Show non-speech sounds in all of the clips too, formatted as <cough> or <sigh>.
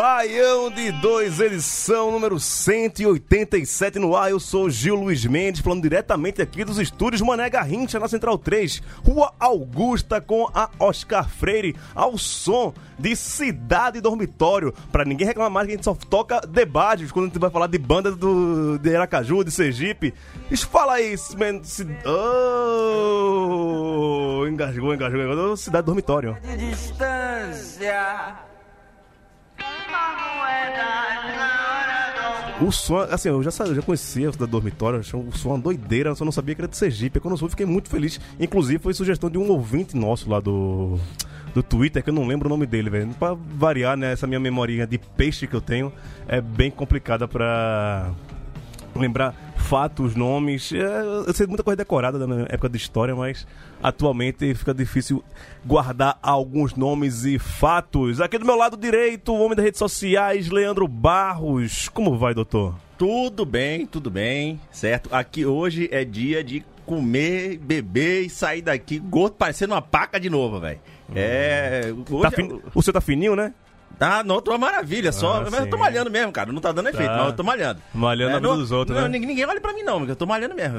Baião de 2, edição número 187 no ar. Eu sou Gil Luiz Mendes, falando diretamente aqui dos estúdios Mané Garrincha, na Central 3, Rua Augusta, com a Oscar Freire, ao som de Cidade Dormitório. Pra ninguém reclamar mais que a gente só toca debates quando a gente vai falar de banda do, de Aracaju, de Sergipe. Fala aí, man, ci- oh, engasgou, engasgou, engasgou. Cidade Dormitório. De distância. O som, assim, eu já, já conhecia da dormitório, o som uma doideira, só não sabia que era de Sergipe. Quando eu soube, fiquei muito feliz. Inclusive, foi sugestão de um ouvinte nosso lá do, do Twitter, que eu não lembro o nome dele, velho. Pra variar, né, essa minha memorinha de peixe que eu tenho é bem complicada pra lembrar fatos, nomes. É, eu sei muita coisa decorada da época de história, mas atualmente fica difícil guardar alguns nomes e fatos. Aqui do meu lado direito, o homem das redes sociais, Leandro Barros. Como vai, doutor? Tudo bem, tudo bem, certo? Aqui hoje é dia de comer, beber e sair daqui gordo, parecendo uma paca de novo, velho. É. Hoje Tá fin- O seu tá fininho, né? Tá, não, tô uma maravilha, só. Ah, mas eu tô malhando mesmo, cara. Não tá dando efeito, Tá. mas eu tô malhando. Malhando na vida não, dos outros, não, né? Ninguém, ninguém olha pra mim, não, porque eu tô malhando mesmo.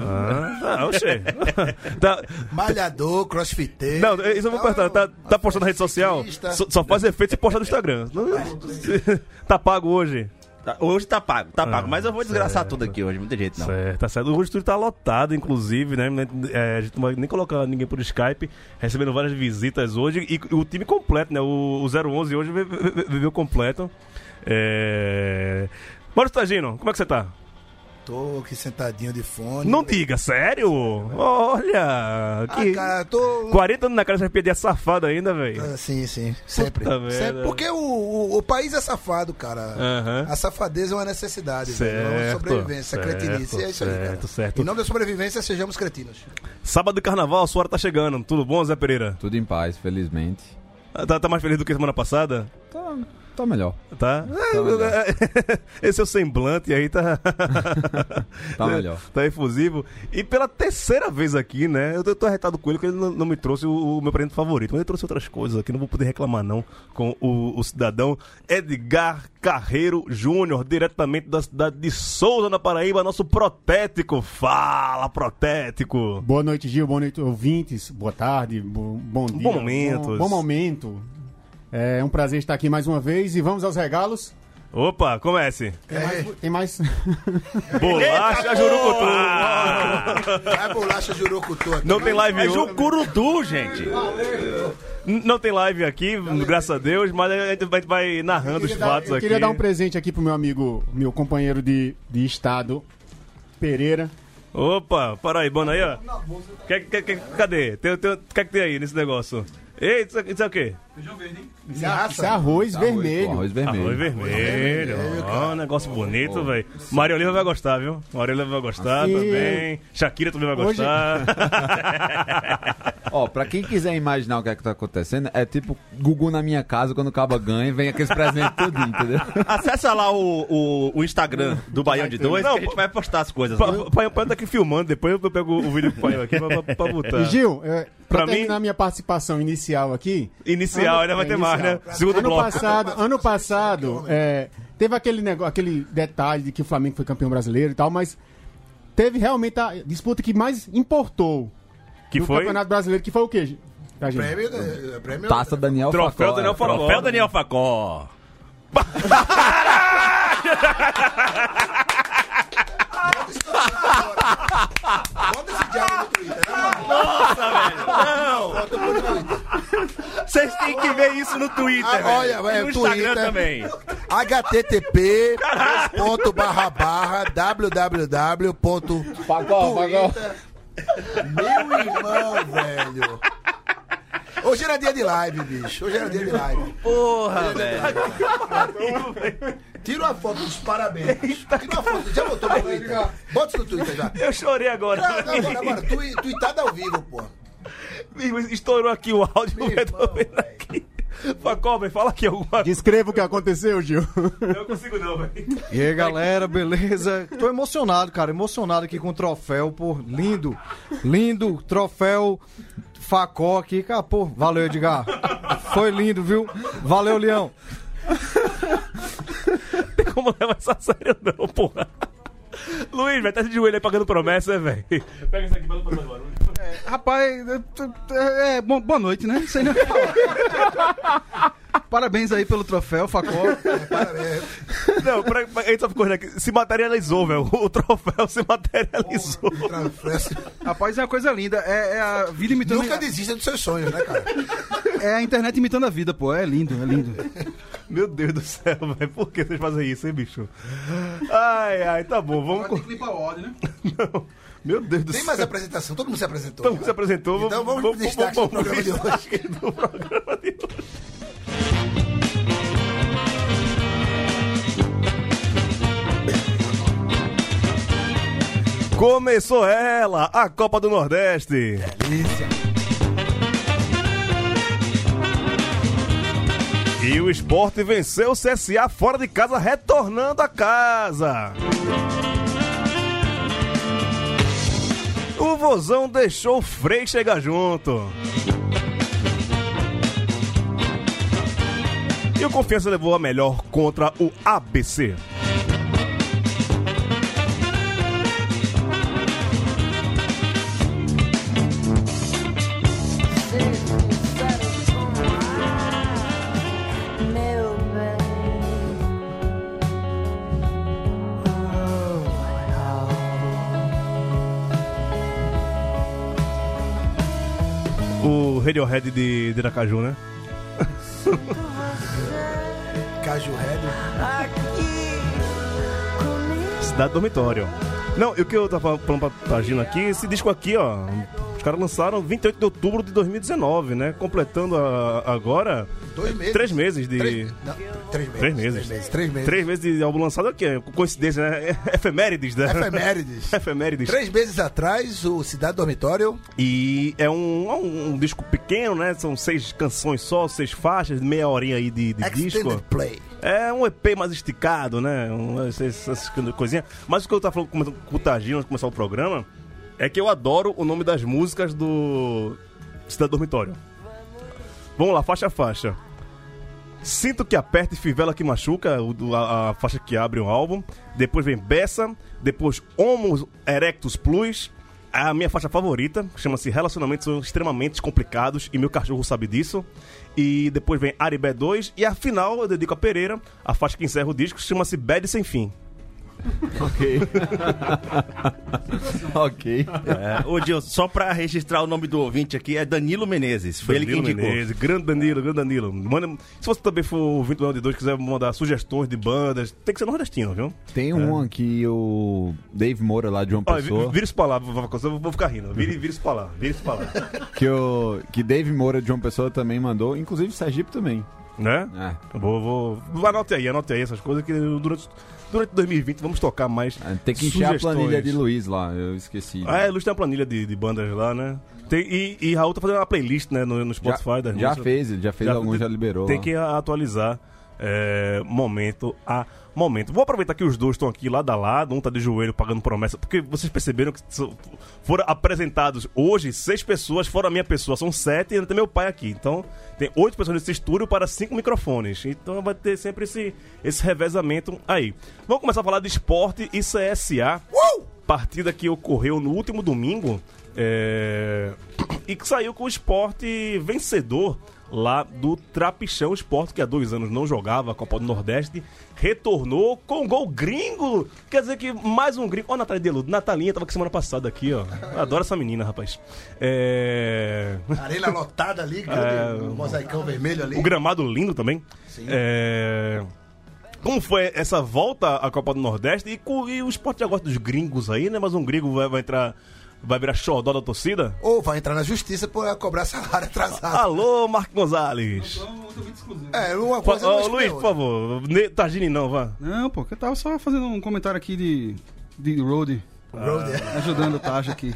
Ah, oxê. <laughs> tá, Malhador, crossfiteiro. não, isso eu vou cortar. Tá, tá postando na rede social? Só, só faz efeito se postar no Instagram. Não- <laughs> tá pago hoje. Tá, hoje tá pago, tá pago. Ah, mas eu vou desgraçar certo. tudo aqui hoje, muita jeito não. Certo, tá certo. Hoje o estúdio tá lotado, inclusive, né? É, a gente não vai nem colocar ninguém por Skype, recebendo várias visitas hoje. E o time completo, né? O, o 011 hoje ve- ve- ve- veio completo. É... Mário Tagino, como é que você tá? Tô aqui sentadinho de fone. Não diga, sério? Olha! Ah, Que... cara, tô. 40 anos na cara, já perdi a safada ainda, velho. Ah, sim, sim. Sempre. Sempre. Porque o, o, o país é safado, cara. Aham. A safadeza é uma necessidade, velho. É uma Certo, sobrevivência, certo, cretinice. É isso aí, cara. certo, certo. Em nome da sobrevivência, sejamos cretinos. Sábado de carnaval, a sua hora tá chegando. Tudo bom, Zé Pereira? Tudo em paz, felizmente. Tá, tá mais feliz do que semana passada? Tá, tá melhor. Tá? melhor. <laughs> Esse é o semblante aí, tá. <laughs> Tá melhor. <laughs> Tá efusivo. E pela terceira vez aqui, né? Eu tô, tô arretado com ele, porque ele não, não me trouxe o, o meu presente favorito. Mas ele trouxe outras coisas aqui, não vou poder reclamar, não. Com o, o cidadão Edgar Carreiro Júnior, diretamente da cidade de Souza, na Paraíba, nosso protético. Fala, protético. Boa noite, Gil. Boa noite, ouvintes. Boa tarde. Bo bom dia. Bom momento. Bom, bom momento. É um prazer estar aqui mais uma vez e vamos aos regalos. Opa, comece. Tem mais. Tem mais... <laughs> Bolacha Jurucutu. É bolacha jurucutu aqui. Não tem live É. Jucurutu, gente. Não tem live aqui, graças a Deus, mas a gente vai- vai narrando os Eu fatos eu aqui. queria dar um presente aqui pro meu amigo, meu companheiro de, de estado, Pereira. Opa, paraibano aí, ó. Que, que, que, cadê? Tem, tem, o que é que tem aí nesse negócio? Ei, isso, isso é o quê? Isso é arroz vermelho. Arroz vermelho. Arroz vermelho. Ó, um negócio bonito, velho. Maria Oliva vai gostar, viu? Maria Oliva vai gostar Sim. também. Shakira também vai Hoje- gostar. Ó, pra quem quiser imaginar o que é que tá acontecendo, é tipo Gugu na minha casa, quando o cabo ganha, vem aqueles presentes tudo, entendeu? <laughs> Acessa lá o, o, o Instagram do Baião de Dois, Não, que a gente vai postar as coisas. Pai, pai tá aqui filmando, depois eu pego o vídeo do pai aqui pra, pra, pra botar. Gil, é, Pra pra mim- terminar minha participação inicial aqui, Inicial. Inicial, ainda vai ter mais, né? Segundo Ano bloco. passado, ano passado, é, teve aquele negócio, aquele detalhe de que o Flamengo foi campeão brasileiro e tal, mas teve realmente a disputa que mais importou Que no foi Campeonato Brasileiro, que foi o quê? Pra gente? Prêmio, eh, prêmio Taça Daniel Troféu Facó, Daniel é. Facó. Troféu Daniel Facó. Bota esse diabo no Twitter. né, Nossa, velho. Não. Bota Twitter. Vocês têm que ver isso no Twitter, Ah, velho. olha, E vai, no Instagram Twitter. também. http ponto barra barra www ponto Facó, Facó. Meu irmão, velho. Hoje era dia de live, bicho. Hoje era dia de live. Porra, velho. Tira uma foto dos parabéns. Tira uma foto. Já botou no Twitter? Bota isso no Twitter já. Eu chorei agora. Não, não, agora, agora. Tuitada ao vivo, pô. Estourou aqui o áudio, Meu irmão, aqui. Facó, velho, fala aqui alguma coisa. Descreva o que aconteceu, Gil. Eu não consigo não, velho. E aí, galera, beleza? Tô emocionado, cara, emocionado aqui com o troféu, pô, lindo, lindo, troféu Facó aqui, cara, pô, valeu, Edgar. Foi lindo, viu? Valeu, Leão. Não tem como levar essa a sério não, porra. Luiz, velho, tá de joelho aí pagando promessa, né, velho? Pega isso aqui, bota pra barulho. Rapaz, é, é, bom- boa noite, né? Sei nem falar. Parabéns aí pelo troféu, Facó. Parabéns. Não, pra, pra, a gente só ficou né, que se materializou, velho. O troféu se materializou. Rapaz, é uma coisa linda. É, é a vida imitando. Nunca desista dos seus sonhos, né, cara? É a internet imitando a vida, pô. É lindo, é lindo. Meu Deus do céu, velho. Por que vocês fazem isso, hein, bicho? Ai, ai, tá bom, vamos. Tem que limpar o ódio, né? <laughs> Não. Meu Deus do Tem céu. mais apresentação? Todo mundo se apresentou. Todo mundo se apresentou. Então vamos pro destaque do programa de hoje. do programa de hoje. Começou ela, a Copa do Nordeste. Delícia. E o esporte venceu o CSA fora de casa, retornando a casa. O Vozão deixou o Frei chegar junto. E o Confiança levou a melhor contra o ABC. Radiohead de, de Aracaju, né? <laughs> Caju Red. Aqui comigo. Cidade Dormitório. Não, e o que eu tava falando pra, pra Gina aqui, esse disco aqui, ó. Os caras lançaram 28 de outubro de 2019, né? Completando a- agora Dois meses. três meses de. Três, não, três meses. Três meses. Três meses. Três meses. Três meses de álbum lançado aqui, é coincidência, né? É Efemérides, né? Efemérides. <laughs> Efemérides. Três meses atrás, o Cidade Dormitório. E é um, é um, um disco pequeno, né? São seis canções só, seis faixas, meia horinha aí de, de disco. Play. É um EP mais esticado, né? Um, essas, essas coisinhas. Mas o que eu tava falando com o- com o Tagino antes de começar o programa é que eu adoro o nome das músicas do Cidade Dormitório. Vamos lá, faixa a faixa. Sinto que aperta e fivela que machuca, a, a faixa que abre o álbum. Depois vem Bessa, depois Homo Erectus Plus, a minha faixa favorita, chama-se Relacionamentos extremamente complicados e meu cachorro sabe disso. E depois vem Aribé 2 e a final eu dedico a Pereira, a faixa que encerra o disco, chama-se Bad Sem Fim. Ok. <laughs> ok. É, ô, Gil, só pra registrar o nome do ouvinte aqui, é Danilo Menezes. Foi ele Danilo que indicou. Menezes, grande Danilo, grande Danilo. Manda, se você também for ouvinte do Dois, quiser mandar sugestões de bandas, tem que ser nordestino, viu? Tem um que o Dave Moura lá de João Olha, Pessoa. vi- vira isso pra lá, vou, ficar rindo. Vira, vira isso pra lá, vira isso pra lá. Que, o, que Dave Moura de João Pessoa também mandou, inclusive Sergipe também. Né? É. Vou, vou. Anote aí, anote aí essas coisas que durante, durante 2020 vamos tocar mais. Tem que encher a sugestões. planilha de Luiz lá, eu esqueci. Ah, é, Luz tem uma planilha de, de bandas lá, né? Tem, e, e Raul tá fazendo uma playlist, né, no, no Spotify das já fez, já fez alguns, já liberou. Tem lá. que atualizar. É, momento a momento. Vou aproveitar que os dois estão aqui lado a lado, um tá de joelho pagando promessa, porque vocês perceberam que foram apresentados hoje seis pessoas, fora a minha pessoa, são sete e ainda tem meu pai aqui. Então, tem oito pessoas nesse estúdio para cinco microfones. Então vai ter sempre esse, esse revezamento aí. Vamos começar a falar de esporte e CSA. Partida que ocorreu no último domingo é, <clears throat> e que saiu com o esporte vencedor lá do Trapichão Esporte, que há dois anos não jogava a Copa do Nordeste, retornou com gol gringo. Quer dizer que mais um gringo. Ó, a Natália Deludo. Natalinha tava aqui semana passada aqui, ó. Eu adoro essa menina, rapaz. É. <laughs> Arena lotada ali, grande, um mosaicão vermelho ali. O gramado lindo também. É, Como foi essa volta à Copa do Nordeste? E, e o esporte já gosta dos gringos aí, né? Mas um gringo vai, vai entrar. Vai virar xodó da torcida? Ou vai entrar na justiça por cobrar salário atrasado. Alô, Marco Gonzalez. É, uma coisa Ô, Luiz, por favor. Ne- Targine não, vá. Não, pô, que eu tava só fazendo um comentário aqui de, de road, Road, é. ajudando o Taja aqui.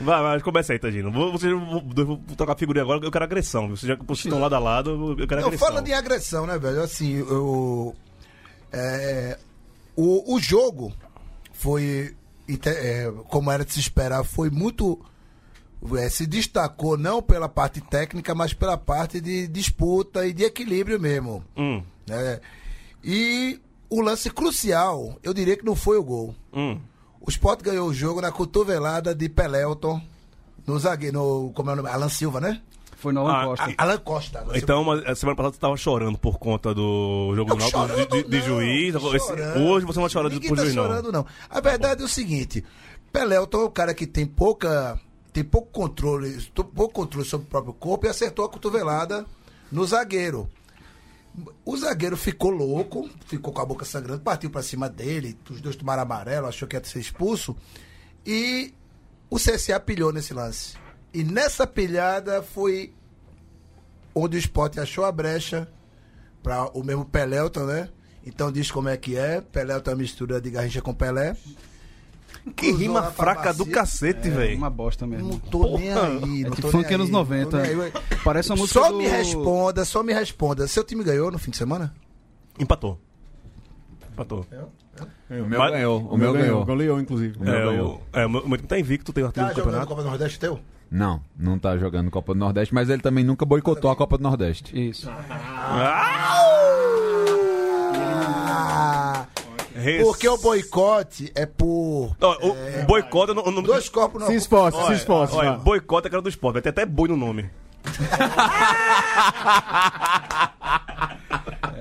Vai, vai, começa aí, Tadino. Vou, vocês vou, tocar a figurinha agora, eu quero agressão. viu? Vocês já vocês estão lado a lado, eu quero Não, agressão. falando em agressão, né, velho? Assim, eu, é, o, o jogo foi, é, como era de se esperar, foi muito. é, se destacou não pela parte técnica, mas pela parte de disputa e de equilíbrio mesmo. Hum, né? E o lance crucial, eu diria que não foi o gol. hum. O Sport ganhou o jogo na cotovelada de Pelelton, no zagueiro, no, como é o nome? Alan Silva, né? Foi no Alan Ah, Costa. Alan Costa. Alan Silva. Então, mas a semana passada você tava chorando por conta do jogo do Náutico, de, de, de não, juiz. Hoje você não vai chorar Ninguém por tá juiz, não. chorando, não. A verdade é o seguinte: Pelelton é um cara que tem pouca. Tem pouco controle, pouco controle sobre o próprio corpo e acertou a cotovelada no zagueiro. O zagueiro ficou louco, ficou com a boca sangrando, partiu pra cima dele, os dois tomaram amarelo, achou que ia ser expulso. E o CSA pilhou nesse lance. E nessa pilhada foi onde o Sport achou a brecha para o mesmo Pelelton, né? Então diz como é que é. Pelelton é uma mistura de Garrincha com Pelé. Que Cruzou rima fraca do cacete, É velho. uma bosta mesmo. Não tô nem aí. É tipo funk anos aí, 90. não tô nem aí. Parece uma música Só do- me responda, só me responda. Seu time ganhou no fim de semana? Empatou. Empatou. O meu Mas- ganhou. O meu ganhou. Goleou, inclusive. O meu É, ganhou. o, é, o meu o meu time tá invicto, tem artilheiro Tá do jogando campeonato. Copa do Nordeste teu? Não, não tá jogando Copa do Nordeste, mas ele também nunca boicotou a Copa do Nordeste. Isso. Ah, porque o boicote é por Ó, o o boicote... No, no, dois corpos não. Se esforce, se Olha, esforce. olha, boicote é cara do esporte, vai ter até boi no nome. <laughs>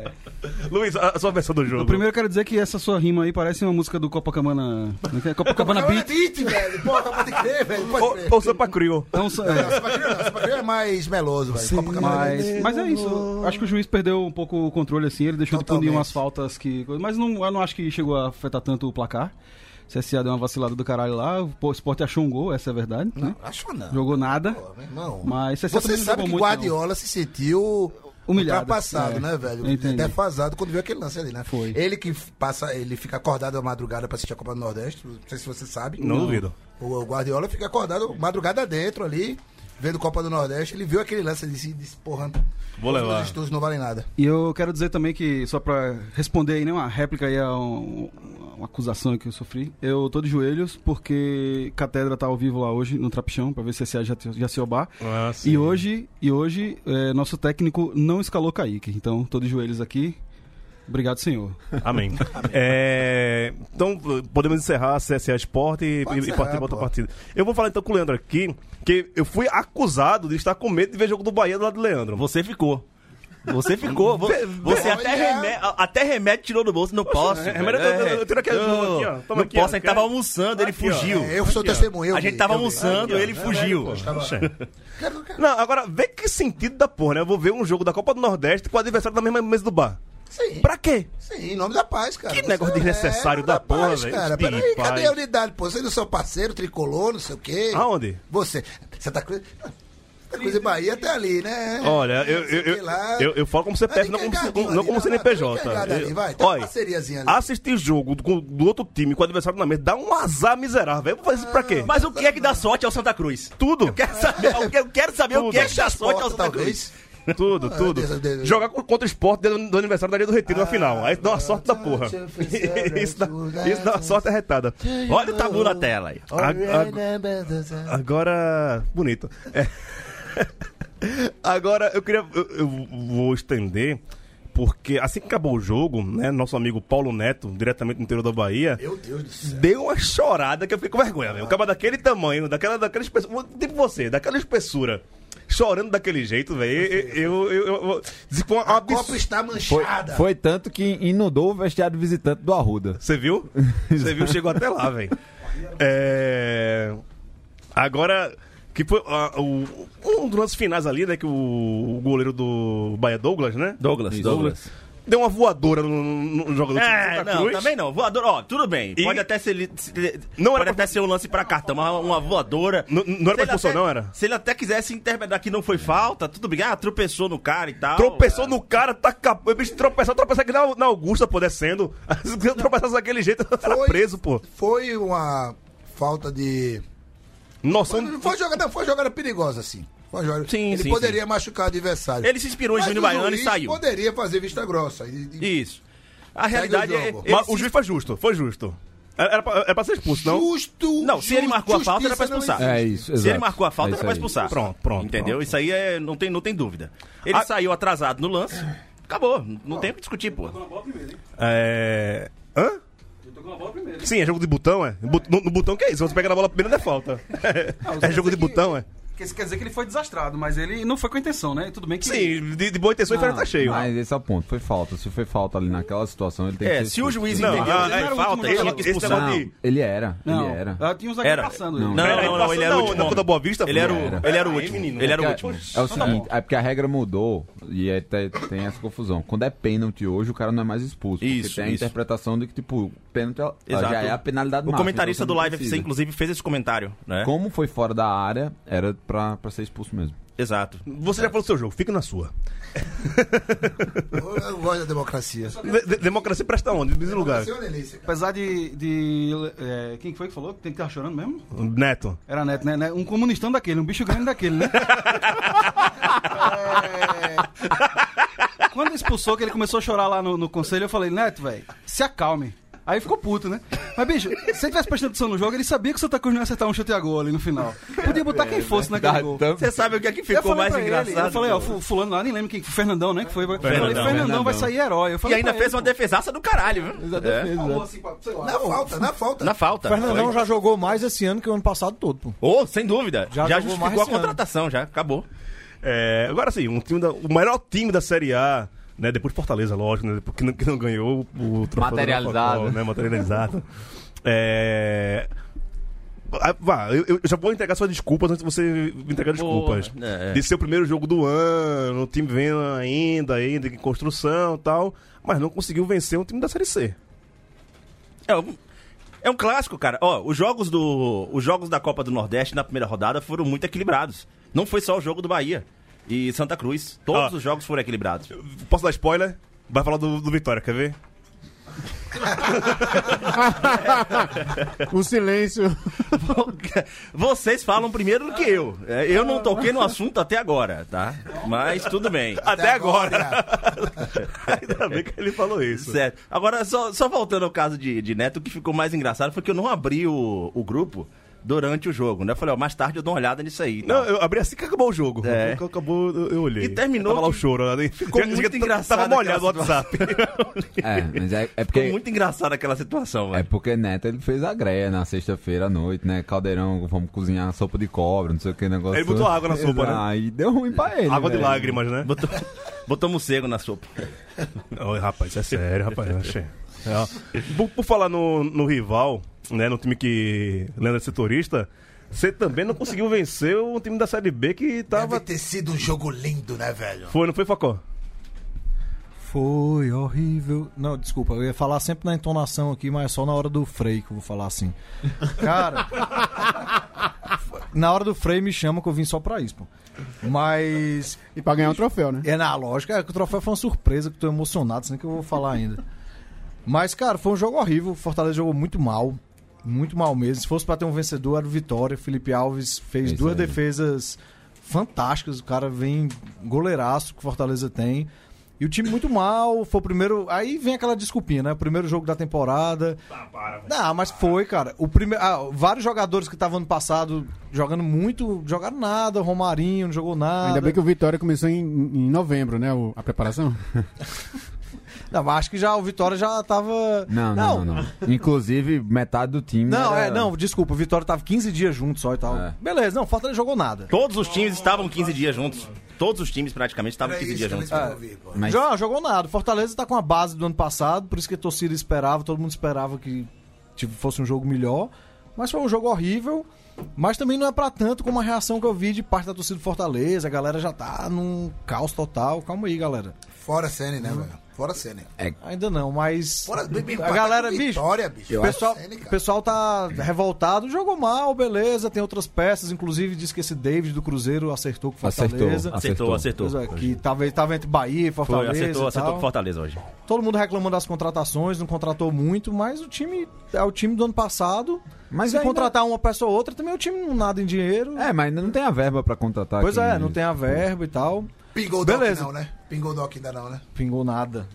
<laughs> <laughs> Luiz, a, a sua versão do jogo. Eu primeiro quero dizer que essa sua rima aí parece uma música do Copacabana. é é? Copacabana Copacabana Beat. Beat, velho. Porra, pode crer, velho. Pode crer. Ou, Sampa Crio. É um, Não, Sampa Crio não. Sampa Crio é mais meloso, velho. Copacabana mas, mas é isso. Acho que o juiz perdeu um pouco o controle assim. Ele deixou de punir Totalmente. umas faltas que. Mas não, eu não acho que chegou a afetar tanto o placar. CSA deu uma vacilada do caralho lá. O Sport achou um gol, essa é a verdade. né? Não, acho não. Jogou nada. Pô, meu irmão. Mas CSA Você sabe que muito. Guardiola se sentiu Humilhado, ultrapassado, é. né, velho? Entendi. Defasado quando viu aquele lance ali, né? Foi. Ele que passa, ele fica acordado à madrugada pra assistir a Copa do Nordeste, não sei se você sabe. Não, duvido. O Guardiola fica acordado madrugada dentro ali, vendo Copa do Nordeste, ele viu aquele lance e disse, disse porra, Vou levar. os estudos não valem nada. E eu quero dizer também que, só pra responder aí, né, uma réplica aí a um- uma acusação que eu sofri, eu tô de joelhos porque Catedra tá ao vivo lá hoje no Trapichão, pra ver se esse já, já se obar. Ah. E hoje, e hoje é, nosso técnico não escalou Kaique, então tô de joelhos aqui. Obrigado, senhor. <laughs> Amém. É, então, podemos encerrar a CSA Esporte e, Pode e encerrar, partir para outra partida. Eu vou falar então com o Leandro aqui, que eu fui acusado de estar com medo de ver jogo do Bahia do lado do Leandro. Você ficou. Você ficou. Vo- Você até, Olha. remé- até remédio tirou do bolso. Não posso. é, remédio eu- eu- eu tiro aqui, ó. Toma Não aqui, ó. posso. A gente tava almoçando, ele ó. fugiu. Eu sou ó. eu A gente tava almoçando, ó. ele fugiu. Não, agora, vê que sentido da porra, né? Eu vou ver um jogo da Copa do Nordeste com o adversário da mesma mesa do bar. Sim. Pra quê? Sim, em nome da paz, cara. Que Você- negócio desnecessário é, da nome porra, paz, velho. Cara, peraí, paz. cadê a unidade, pô? Você não seu parceiro, tricolor, não sei o quê. Aonde? Você. Santa Cruz. Santa Cruz e Bahia até ali, né? Olha, eu, eu, eu, eu, eu falo como CPF, não como, cagadinho não ali, como CNPJ. ali, vai, Olha, parceriazinha ali. assistir jogo do, do outro time com o adversário na mesa dá um azar miserável. Eu vou fazer isso pra quê? Mas o que é que dá sorte ao Santa Cruz? Tudo. Eu quero saber, eu quero- saber o que é que dá sorte ao Santa Cruz. Tudo, Ah, tudo. Jogar co- contra o esporte do, do aniversário da Dia do Retiro na final. Aí dá uma sorte da porra. <laughs> isso, dá, isso dá uma sorte arretada. Olha o tabu na tela aí. A- a- Agora. Bonito. É. <laughs> Agora, eu queria. Eu, eu vou estender. Porque assim que acabou o jogo, né? Nosso amigo Paulo Neto, diretamente do interior da Bahia, Meu Deus do céu. deu uma chorada que eu fiquei com vergonha, velho. O cara daquele tamanho, daquela, daquela espessura. Tipo você, daquela espessura. Chorando daquele jeito, velho. Eu, eu, eu, eu, uma A abs- Copa está manchada. foi tanto que inundou o vestiário visitante do Arruda. Você viu? Você viu? Chegou até lá, velho. É... Agora, que foi ah, o, um dos lances finais ali, né? Que o, o goleiro do Bahia Douglas, né? Douglas, Isso. Douglas. Deu uma voadora no, no, no jogador do É, Santa não, Cruz. também não. Voador, ó, tudo bem. E- Pode até ser. Não pode era até ser um lance pra cartão, mas uma voadora. N- não era pra expulsão, não era? Se ele até quisesse interpretar que não foi falta, tudo bem. Ah, tropeçou no cara e tal. Tropeçou no cara, tá cap... o bicho tropeçou, tropeçou aqui na, na Augusta, pô, descendo. <laughs> Se eu tropeçasse daquele jeito, eu era Foi- preso, pô. Foi uma falta de. Noção. Foi, foi jogada, foi jogada perigosa, assim. Jogada- Sim, Ele sim, poderia machucar o adversário. Ele se inspirou em Júnior Baiano e saiu. Poderia fazer vista grossa. E- e- Isso. A realidade o é. Mas se- o juiz foi justo, foi justo. Era, pra, era pra ser expulso, não? Justo. Não, se ele marcou a falta, era pra expulsar. É isso, Se exato. ele marcou a falta, É era pra aí. expulsar. Pronto, pronto, Entendeu? pronto. Isso aí é, não, tem, não tem dúvida. Ele Ah. saiu atrasado no lance. Acabou. Não tem o que discutir, pô. É. Hã? Sim, é jogo de botão, é? Bu- No, no botão que é isso? Você pega na bola primeiro não é falta. <laughs> é jogo de botão, é? Porque isso quer dizer que ele foi desastrado, mas ele não foi com a intenção, né? Tudo bem que. Sim, de, de boa intenção e Não, tá cheio. Mas esse é o ponto, foi falta. Se foi falta ali naquela situação, ele tem que É, se o juiz Não, entendeu ah, que é, foi era o falta, ele tinha que expulsar. Não, ele era, Não, ele era. ah, tinha um zagueiro Era. passando. Não. ele. Não, não, não, ele era o último. da Boa Vista? Ele era, o, ele o último. menino, ele era o último. É o seguinte, é porque a regra mudou e aí tem, essa confusão. Quando é pênalti hoje, o cara não é mais expulso. Isso, tem a interpretação de que, tipo, pênalti é- Exato. já é a penalidade O máxima, comentarista então do Live não FC, inclusive, fez esse comentário, né? Como foi fora da área, era pra, pra ser expulso mesmo. Exato. Você já falou do seu jogo, fica na sua. Eu, eu gosto da democracia. De- de- democracia presta onde? Diz o lugar. É delícia. Apesar de. de é, quem foi que falou que tem que estar chorando mesmo? Neto. Era Neto, né? né? Um comunistão daquele, um bicho grande daquele, né? <laughs> É... Quando expulsou, que ele começou a chorar lá no, no conselho, eu falei, Neto, velho, se acalme. Aí ficou puto, né? Mas, bicho, se ele tivesse prestando atenção no jogo, ele sabia que o Santa Cruz não ia acertar um chute a gol ali no final. Podia botar quem fosse naquele gol. Você sabe o que é que ficou mais ele, engraçado? Eu falei, ó, fu- fulano lá, nem lembro quem, Fernandão, né? Que foi. Eu falei, Fernandão. Fernandão vai sair herói. Eu E ainda fez ele, uma pô. defesaça do caralho, viu? É. Falou assim, sei lá. Na falta, na falta. Na falta. Fernandão Foi. já jogou mais esse ano que o ano passado todo, pô. Oh, sem dúvida. Já, Já jogou justificou mais a esse ano. contratação, já. Acabou. É, agora sim, um time da- o melhor time da Série A, né? Depois de Fortaleza, lógico, né? Depois que não, que não ganhou o troféu. do Materializado. Rafacol, né? Materializado. é. ah, Vá, eu, eu já vou entregar suas desculpas antes de você me entregar desculpas. Porra, é. De ser o primeiro jogo do ano, o time vem ainda, ainda em construção e tal, mas não conseguiu vencer um time da Série C. É um, é um clássico, cara. Ó, os jogos do os jogos da Copa do Nordeste na primeira rodada foram muito equilibrados. Não foi só o jogo do Bahia e Santa Cruz. Todos Ah. os jogos foram equilibrados. Posso dar spoiler? Vai falar do, do Vitória, quer ver? <laughs> O silêncio. <laughs> Vocês falam primeiro do que eu. É, Eu não toquei no assunto até agora, tá? Mas tudo bem. Até, agora. <laughs> Ainda bem que ele falou isso. Certo. Agora, só, só voltando ao caso de, de Neto, o que ficou mais engraçado foi que eu não abri o, o grupo durante o jogo, né? Eu falei, ó, mais tarde eu dou uma olhada nisso aí. Não, eu abri assim que acabou o jogo. É. Acabou, eu eu olhei. E terminou Tava lá o choro. né? ficou <laughs> muito engraçado Tava molhado o WhatsApp. É, mas é, é Ficou porque. muito engraçado aquela situação, É velho. porque Neto ele fez a greia na sexta-feira à noite, né? Caldeirão, vamos cozinhar sopa de cobre, não sei o que negócio. Ele botou água na sopa, né? Aí deu ruim pra ele. Água de velho. lágrimas, né? Botou, botou morcego na sopa. Oi, rapaz, isso é sério, rapaz. Achei. É, por, por falar no, no rival, né, no time que Leandro é setorista, você também não conseguiu vencer um time da Série B que tava... Deve ter sido um jogo lindo, né, velho? Foi, não foi, Facó? Foi horrível. Não, desculpa, eu ia falar sempre na entonação aqui, mas só na hora do freio que eu vou falar assim. Cara, na hora do freio me chama que eu vim só pra isso, pô. Mas E pra ganhar um troféu, né? é na lógica, é que o troféu foi uma surpresa, que eu tô emocionado, assim que eu vou falar ainda. Mas, cara, foi um jogo horrível. O Fortaleza jogou muito mal. Muito mal mesmo. Se fosse pra ter um vencedor, era o Vitória. Felipe Alves fez Isso duas aí. defesas fantásticas. O cara vem goleiraço que o Fortaleza tem. E o time muito mal, foi o primeiro. Aí vem aquela desculpinha, né? O primeiro jogo da temporada. Não, mas foi, cara. O primeiro, ah, vários jogadores que estavam ano passado jogando muito, jogaram nada. Romarinho não jogou nada. Ainda bem que o Vitória começou em, em novembro, né? o- a preparação. <laughs> Não, mas acho que já o Vitória já tava. Não, não, não, não. Inclusive, metade do time. Não, era- é, não, desculpa, o Vitória tava 15 dias junto só e tal. É. Beleza, não, o Fortaleza jogou nada. Todos os times estavam 15 dias juntos. Todos os times praticamente estavam Era 15 isso dias juntos. pô. Mas Jogou, jogou nada. O Fortaleza tá com a base do ano passado, por isso que a torcida esperava, todo mundo esperava que tipo, fosse um jogo melhor. Mas foi um jogo horrível. Mas também não é pra tanto como a reação que eu vi de parte da torcida do Fortaleza. A galera já tá num caos total. Calma aí, galera. Fora a Sene, né, velho? Fora a Sene. Ainda não, mas. Fora a galera, bicho. Vitória, bicho. O pessoal, pessoal tá revoltado, jogou mal, beleza, tem outras peças, inclusive diz que esse David do Cruzeiro acertou com Fortaleza. Acertou, acertou. Pois é, que tava, tava entre Bahia e Foi, Fortaleza. acertou, e acertou com Fortaleza hoje. Todo mundo reclamando das contratações, não contratou muito, mas o time é o time do ano passado. Mas Se ainda- contratar uma pessoa ou outra, também o time não nada em dinheiro. É, mas ainda não tem a verba pra contratar. pois quem- é, não tem a verba e tal. Pingou o Doc não, né? Pingou o Doc ainda não, né? Pingou nada.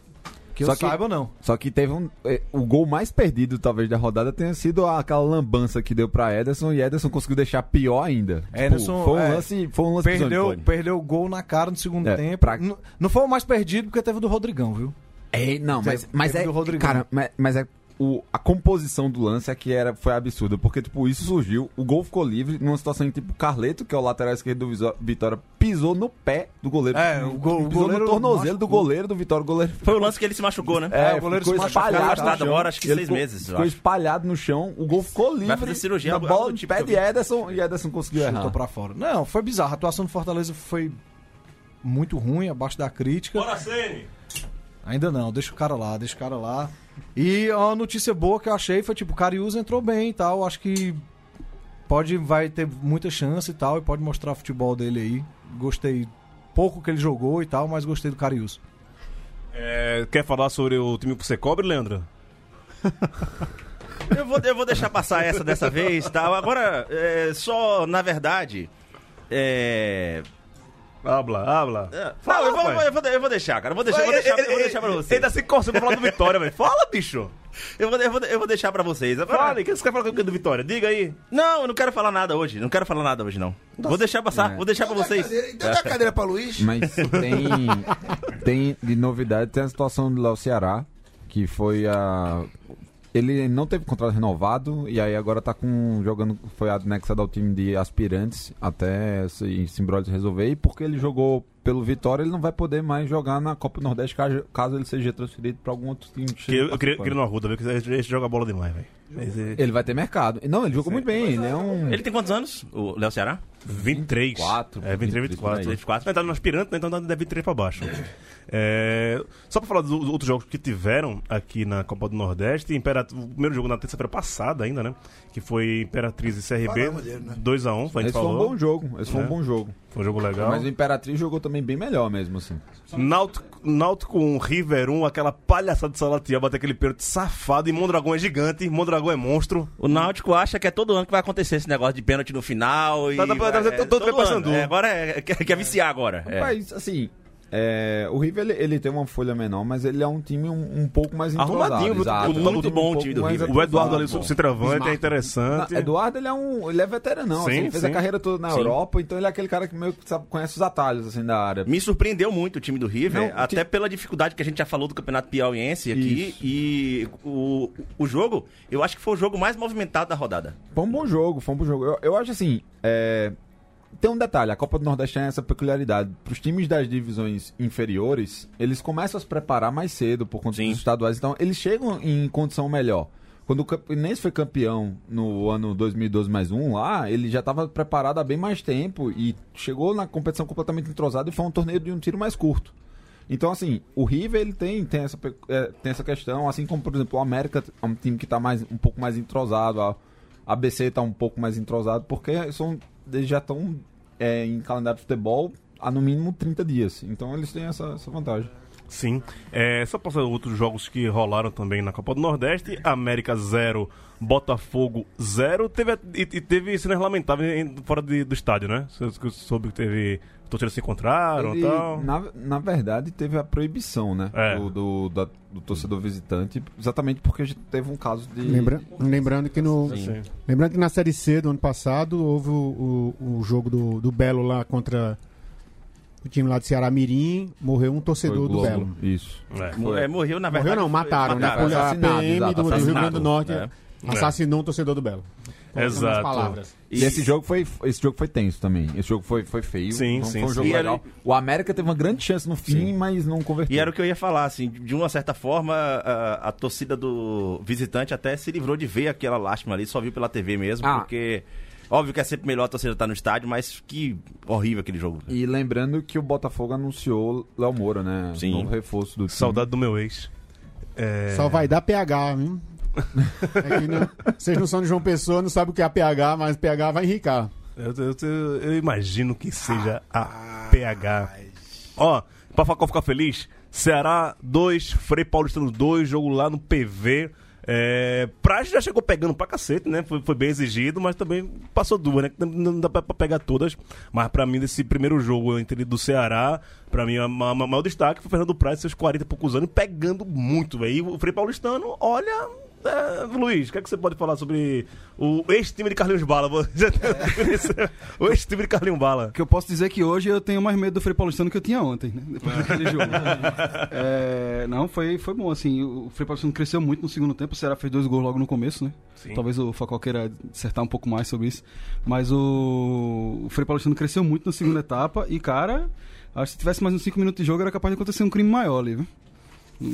Que Só eu que- saiba, não. Só que teve um. eh, O gol mais perdido, talvez, da rodada tenha sido aquela lambança que deu pra Ederson e Ederson conseguiu deixar pior ainda. Tipo, Ederson, foi um é, lance. Foi um lance Perdeu, perdeu o gol na cara no segundo É, tempo. pra- Não, não foi o mais perdido porque teve o do Rodrigão, viu? É, não, mas, mas teve é. Cara, mas, mas é. O, a composição do lance é que era, foi absurda, porque, tipo, isso surgiu, o gol ficou livre, numa situação em tipo Carleto, que é o lateral esquerdo do Vitória, pisou no pé do goleiro. É, o go- o pisou goleiro no tornozelo do machucou. goleiro do Vitória, o goleiro Foi o lance que ele se machucou, né? É, o goleiro ficou se machucou, espalhado no agora, acho que Ele seis ficou- meses, Ficou espalhado no chão, o gol ficou livre. fazer cirurgia, na algo- bola do tipo pé que de. Ederson e Ederson conseguiu errar. Chutou pra fora. Não, foi bizarro. A atuação do Fortaleza foi muito ruim, abaixo da crítica. Ainda não, deixa o cara lá, deixa o cara lá. E a notícia boa que eu achei foi, tipo, o Cariús entrou bem e tal. Acho que pode, vai ter muita chance e tal, e pode mostrar o futebol dele aí. Gostei pouco que ele jogou e tal, mas gostei do Cariús. É, quer falar sobre o time que você cobre, Leandro? <laughs> Eu vou, eu vou deixar passar essa dessa vez, tá? Agora, é, só, na verdade, é... Habla, habla. é, Fala, não, eu vou, eu, vou, eu vou deixar, cara. Eu vou deixar, eu vou deixar, eu vou deixar pra vocês. Ele tá se coçando pra falar do Vitória, velho. Fala, bicho. Eu vou, eu, vou, eu vou deixar pra vocês. Agora, Fala, o que você quer falar com o do Vitória? Diga aí. Não, eu não quero falar nada hoje. Não quero falar nada hoje, não. Vou deixar passar, É. vou deixar pra vocês. Então dá a cadeira pra Luiz. Mas tem, tem de novidade, tem a situação do Léo Ceará, que foi a. Ele não teve contrato renovado e aí agora tá com. jogando. Foi anexado ao time de aspirantes até se resolver. E porque ele jogou pelo Vitória, ele não vai poder mais jogar na Copa do Nordeste caso, caso ele seja transferido pra algum outro time. Que eu, queria, queria ir no Arruda, ver que esse joga bola demais, velho. Ele vai ter mercado. Não, ele jogou muito bem. Ele é um. Ele tem quantos anos, o Léo Ceará? 23. 24, É, 23, 24. 23. 24. Ele tá no aspirante, né? Então tá de 23 pra baixo. É, só pra falar dos outros jogos que tiveram aqui na Copa do Nordeste, Impera- o primeiro jogo na terça-feira passada ainda, né? Que foi Imperatriz e CRB. Falamos dele, né? 2x1, foi, a gente Esse foi um falou. bom jogo. Esse foi É. um bom jogo. Foi um jogo legal. Mas o Imperatriz jogou também bem melhor mesmo, assim. Náutico, Náutico 1, River 1, aquela palhaçada de Salatiel, bater aquele pênalti safado e Mondragão é gigante, Mondragão é monstro. O Náutico acha que é todo ano que vai acontecer esse negócio de pênalti no final e... Tá, tá, tá, tá, é, todo- todo ano. Paysandu. É, agora é, quer, quer viciar agora. É. Mas, assim, é, o River ele, ele tem uma folha menor, mas ele é um time um, um pouco mais. Arrumadinho, exato. muito- muito bom um o time do River. O Eduardo ali, o centroavante, é interessante. Não, Eduardo, ele é um. Ele é veteranão, Sim, assim, ele fez sim. a carreira toda na Sim. Europa, então ele é aquele cara que meio que sabe, conhece os atalhos assim da área. Me surpreendeu muito o time do River, Não, até time- pela dificuldade que a gente já falou do Campeonato Piauiense aqui. Isso. E o, o jogo, eu acho que foi o jogo mais movimentado da rodada. Foi um bom jogo, foi um bom jogo. Eu, eu acho assim. é, Tem um detalhe, a Copa do Nordeste tem essa peculiaridade. Para os times das divisões inferiores, eles começam a se preparar mais cedo por conta Sim. dos estaduais, então eles chegam em condição melhor. Quando o Campinense foi campeão no ano 2012 mais um lá, ele já estava preparado há bem mais tempo e chegou na competição completamente entrosado e foi um torneio de um tiro mais curto. Então, assim, o River ele tem, tem, essa, é, tem essa questão, assim como, por exemplo, o América é um time que está mais, um pouco mais entrosado, a a ABC está um pouco mais entrosado, porque são, eles já estão é, em calendário de futebol há no mínimo 30 dias. Então eles têm essa, essa vantagem. Sim. É, só passar outros jogos que rolaram também na Copa do Nordeste. América 0, Botafogo 0. Teve, e, e teve cenas lamentáveis fora de- do estádio, né? Você soube que teve. Torcedores se encontraram e tal. na, na verdade, teve a proibição, né? É. Do, do, da- do torcedor visitante, exatamente porque a gente teve um caso de. Lembra- lembrando que no. Sim. Lembrando que na Série C do ano passado houve o, o, o jogo do, do Belo lá contra o time lá de Ceará Mirim, morreu um torcedor do. Belo. Isso. É. Mo- é, morreu, na verdade. Morreu não, foi- mataram, né? mataram. Foi a PM exato, do, do Rio. Grande do Norte É. assassinou um torcedor do Belo. Colocando Exato. palavras. E esse jogo foi esse jogo foi tenso também. Esse jogo foi, foi feio. Sim, não sim, foi um sim. jogo E era- legal. O América teve uma grande chance no fim, mas não converteu. E era o que eu ia falar, assim, de uma certa forma, a, a torcida do visitante até se livrou de ver aquela lástima ali, só viu pela TV mesmo, Ah. porque óbvio que é sempre melhor a torcida estar no estádio, mas que horrível aquele jogo. E lembrando que o Botafogo anunciou Léo Moura, né? Sim. Novo reforço do time. Saudade do meu ex. É, Só vai dar PH, viu? <laughs> É que não- vocês não são de João Pessoa, não sabem o que é PH, mas PH vai enricar. Eu, eu- eu- eu imagino que seja a PH. Ó, pra Facol ficar feliz, Ceará 2, Frei Paulistano 2, jogo lá no PV. É, Praxe já chegou pegando pra cacete, né? Foi, foi bem exigido, mas também passou duas, né? Não, dá pra, pra pegar todas. Mas pra mim, desse primeiro jogo entre do Ceará, pra mim, o ma- ma- maior destaque foi o Fernando Praxe, seus 40 e poucos anos, pegando muito, velho. E o Frei Paulistano, olha. É, Luiz, o que, é que você pode falar sobre o ex-time de Carlinhos Bala? <laughs> Esse- o ex-time de Carlinhos Bala. Que eu posso dizer que hoje eu tenho mais medo do Frei Paulistano que eu tinha ontem, né? Depois daquele <laughs> jogo. É, não, foi, foi bom, assim. O Frei Paulistano cresceu muito no segundo tempo. O Ceará fez dois gols logo no começo, né? Sim. Talvez o Facol queira dissertar um pouco mais sobre isso. Mas o, o Frei Paulistano cresceu muito na segunda etapa. E, cara, acho que se tivesse mais uns 5 minutos de jogo, era capaz de acontecer um crime maior ali, viu?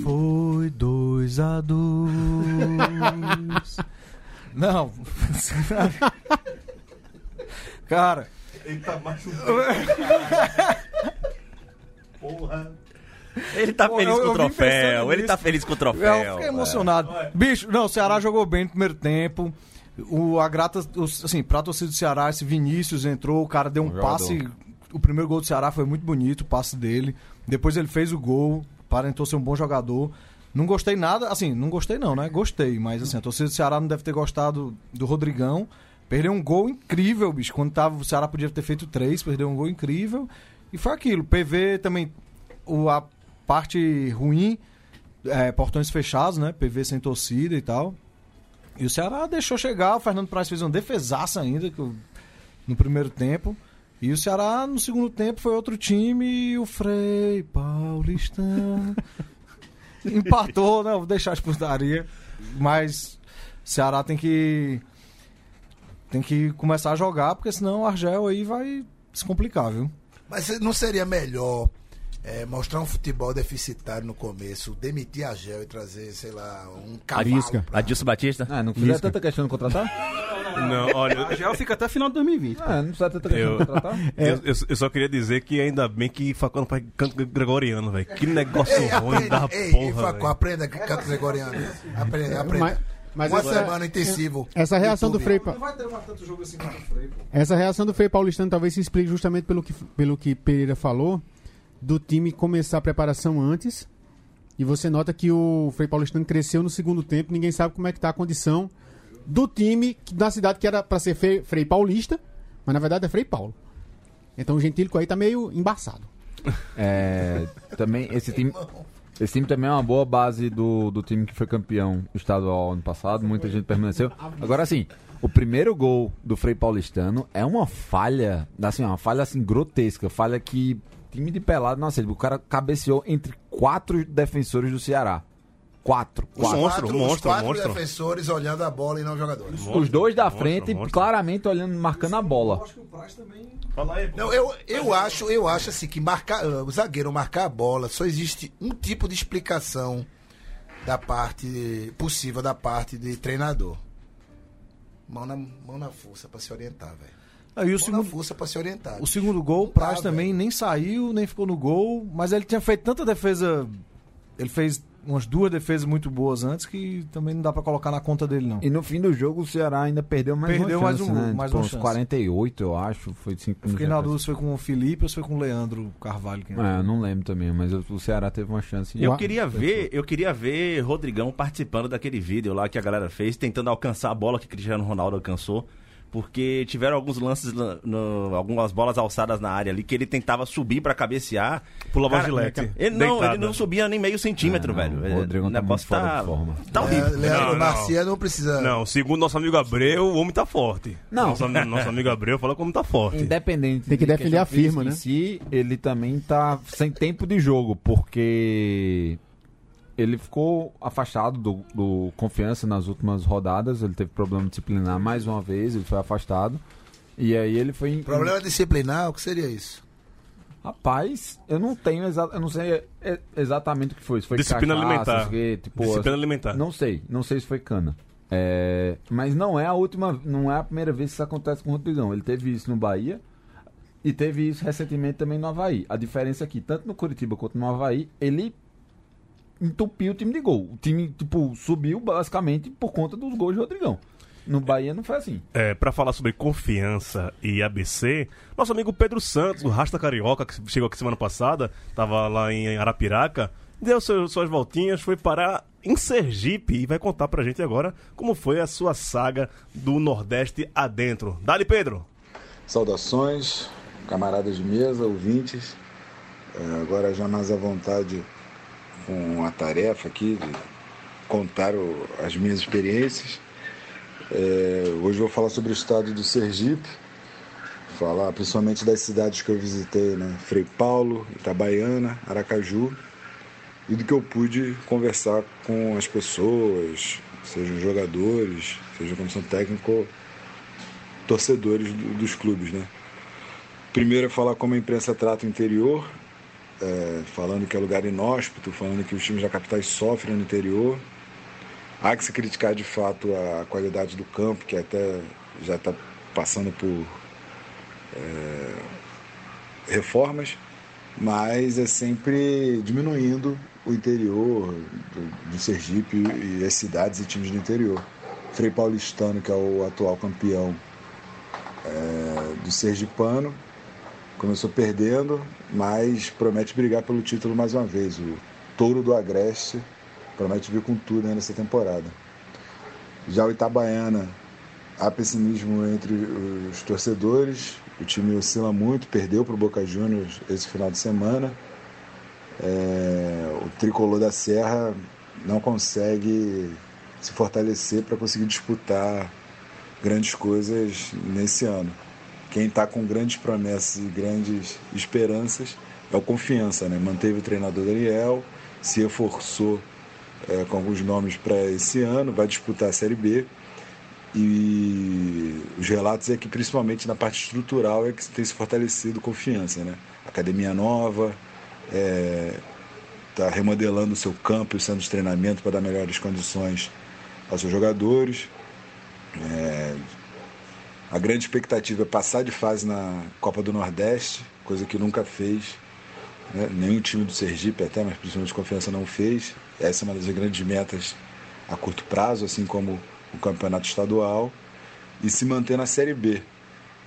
Foi 2 a 2 Não. <laughs> Cara, <laughs> Ele tá Pô, feliz eu- com o eu troféu, ele tá nisso. feliz com o eu troféu. fiquei emocionado. Bicho, não, o Ceará jogou bem no primeiro tempo. O, a grata, os- assim, pra torcida do Ceará, esse Vinícius entrou, o cara deu um Um passe. O primeiro gol do Ceará foi muito bonito, o passe dele. Depois ele fez o gol, aparentou ser um bom jogador. Não gostei nada, assim, não gostei não, né? Gostei, mas assim, a torcida do Ceará não deve ter gostado do Rodrigão. Perdeu um gol incrível, bicho. Quando tava, o Ceará podia ter feito três, perdeu um gol incrível. E foi aquilo. PV também, o, a parte ruim, é, portões fechados, né? PV sem torcida e tal. E o Ceará deixou chegar, o Fernando Praz fez uma defesaça ainda que no primeiro tempo. E o Ceará, no segundo tempo, foi outro time e o Frei Paulistano <laughs> empatou, né? Vou deixar de putaria. Mas o Ceará tem que tem que começar a jogar, porque senão o Argel aí vai se complicar, viu? Mas não seria melhor é, mostrar um futebol deficitário no começo, demitir a Gel e trazer, sei lá, um cavalo? Arisca. pra- Adilson Batista? Ah, não fizer tanta questão de contratar? <laughs> Não, <laughs> olha, A Gel fica até final de 2020. Ah, não precisa questão Eu- contratar? <laughs> eu, eu- eu só queria dizer que ainda bem que Facão não faz canto gregoriano, velho. Que negócio Ei, ruim da aprende, ei, porra, velho. aprenda canto gregoriano. Aprenda, aprenda. Mas, mas Uma essa, semana intensivo. essa reação do YouTube. Frei. Pa- vai ter tanto jogo assim contra o Frei, pô. Essa reação do Frei Paulistano talvez se explique justamente pelo que, pelo que Pereira falou, do time começar a preparação antes. E você nota que o Frei Paulistano cresceu no segundo tempo, ninguém sabe como é que tá a condição do time da cidade que era para ser Frei, Frei Paulista, mas na verdade é Frei Paulo. Então o gentílico aí tá meio embaçado. É, também esse time, esse time também é uma boa base do, do time que foi campeão estadual ano passado. Muita gente permaneceu. Agora sim, o primeiro gol do Frei Paulistano é uma falha, assim, uma falha assim grotesca, falha que time de pelado, nossa, o cara cabeceou entre quatro defensores do Ceará. Quatro. Os quatro. monstro, quatro, monstro, os quatro monstro. defensores olhando a bola e não jogadores. Os dois da Monstro, frente, monstro. claramente olhando, marcando a bola. Fala aí, Não, eu, eu acho, eu acho assim que marcar, ah, o zagueiro marcar a bola só existe um tipo de explicação da parte possível da parte de treinador. Mão na, mão na força pra se orientar, velho. Aí o Mão segundo, na força pra se orientar. o segundo gol, o Praz também nem saiu, nem ficou no gol, mas ele tinha feito tanta defesa. Ele fez umas duas defesas muito boas antes que também não dá pra colocar na conta dele, não. E no fim do jogo o Ceará ainda perdeu mais Perdeu uma mais chance, um- né? mais Tipo, uns chance. 48, eu acho. Foi 5 Fiquei na dúvida se foi com o Felipe ou se foi com o Leandro Carvalho. Quem É, eu não lembro também, mas o Ceará teve uma chance. Eu queria ver, eu queria ver Rodrigão participando daquele vídeo lá que a galera fez, tentando alcançar a bola que Cristiano Ronaldo alcançou. Porque tiveram alguns lances, no- no- algumas bolas alçadas na área ali que ele tentava subir pra cabecear. Pulava Cara, gilete. Ele não, ele não subia nem meio centímetro, É, não, velho. o Rodrigão o tá muito fora tá, de forma. tá horrível. É, Leandro Não, não. Garcia não precisa. Não, segundo nosso amigo Abreu, o homem tá forte. Não. Nosso, nosso amigo Abreu fala como tá forte. Independente Tem que de defender a firma, né? si, ele também tá sem tempo de jogo, porque ele ficou afastado do, do confiança nas últimas rodadas, ele teve problema disciplinar mais uma vez, ele foi afastado. E aí ele foi. em- Problema disciplinar, o que seria isso? Rapaz, eu não tenho exa... eu não sei exatamente o que foi. Se foi Disciplina cachaça, alimentar. se- tipo, Disciplina alimentar. Não sei, não sei se foi cana. É, mas não é a última, não é a primeira vez que isso acontece com o Rodrigão. Ele teve isso no Bahia e teve isso recentemente também no Havaí. A diferença é que, tanto no Curitiba quanto no Havaí, ele entupiu o time de gol. O time, tipo, subiu basicamente por conta dos gols de Rodrigão. No Bahia não foi assim. É, para falar sobre confiança e ABC, nosso amigo Pedro Santos, o Rasta Carioca, que chegou aqui semana passada, tava lá em Arapiraca, deu seu- suas voltinhas, foi parar em Sergipe e vai contar pra gente agora como foi a sua saga do Nordeste adentro. Dali, Pedro! Saudações, camaradas de mesa, ouvintes. É, agora já mais à vontade com a tarefa aqui de contar o- as minhas experiências. É, hoje vou falar sobre o estado do Sergipe, falar principalmente das cidades que eu visitei, né? Frei Paulo, Itabaiana, Aracaju, e do que eu pude conversar com as pessoas, sejam jogadores, seja comissão técnica ou torcedores do- dos clubes, né? Primeiro é falar como a imprensa trata o interior, é, falando que é lugar inóspito, falando que os times da capitais sofrem no interior. Há que se criticar de fato a qualidade do campo, que até já está passando por é, reformas, mas é sempre diminuindo o interior do, do Sergipe e as cidades e times do interior. Frei Paulistano, que é o atual campeão é, do Sergipano, começou perdendo, mas promete brigar pelo título mais uma vez. O Touro do Agreste promete vir com tudo né, nessa temporada. Já o Itabaiana, há pessimismo entre os torcedores, o time oscila muito, perdeu para o Boca Juniors esse final de semana. É, o tricolor da Serra não consegue se fortalecer para conseguir disputar grandes coisas nesse ano. Quem está com grandes promessas e grandes esperanças é o Confiança, né? Manteve o treinador Daniel, se reforçou é, com alguns nomes para esse ano, vai disputar a Série B. E os relatos é que principalmente na parte estrutural é que tem se fortalecido confiança, né? Academia nova, está remodelando o seu campo e o centro de treinamento para dar melhores condições aos seus jogadores. É, a grande expectativa é passar de fase na Copa do Nordeste, coisa que nunca fez. Né? Nenhum time do Sergipe até, mas principalmente Confiança não fez. Essa é uma das grandes metas a curto prazo, assim como o campeonato estadual. E se manter na Série B.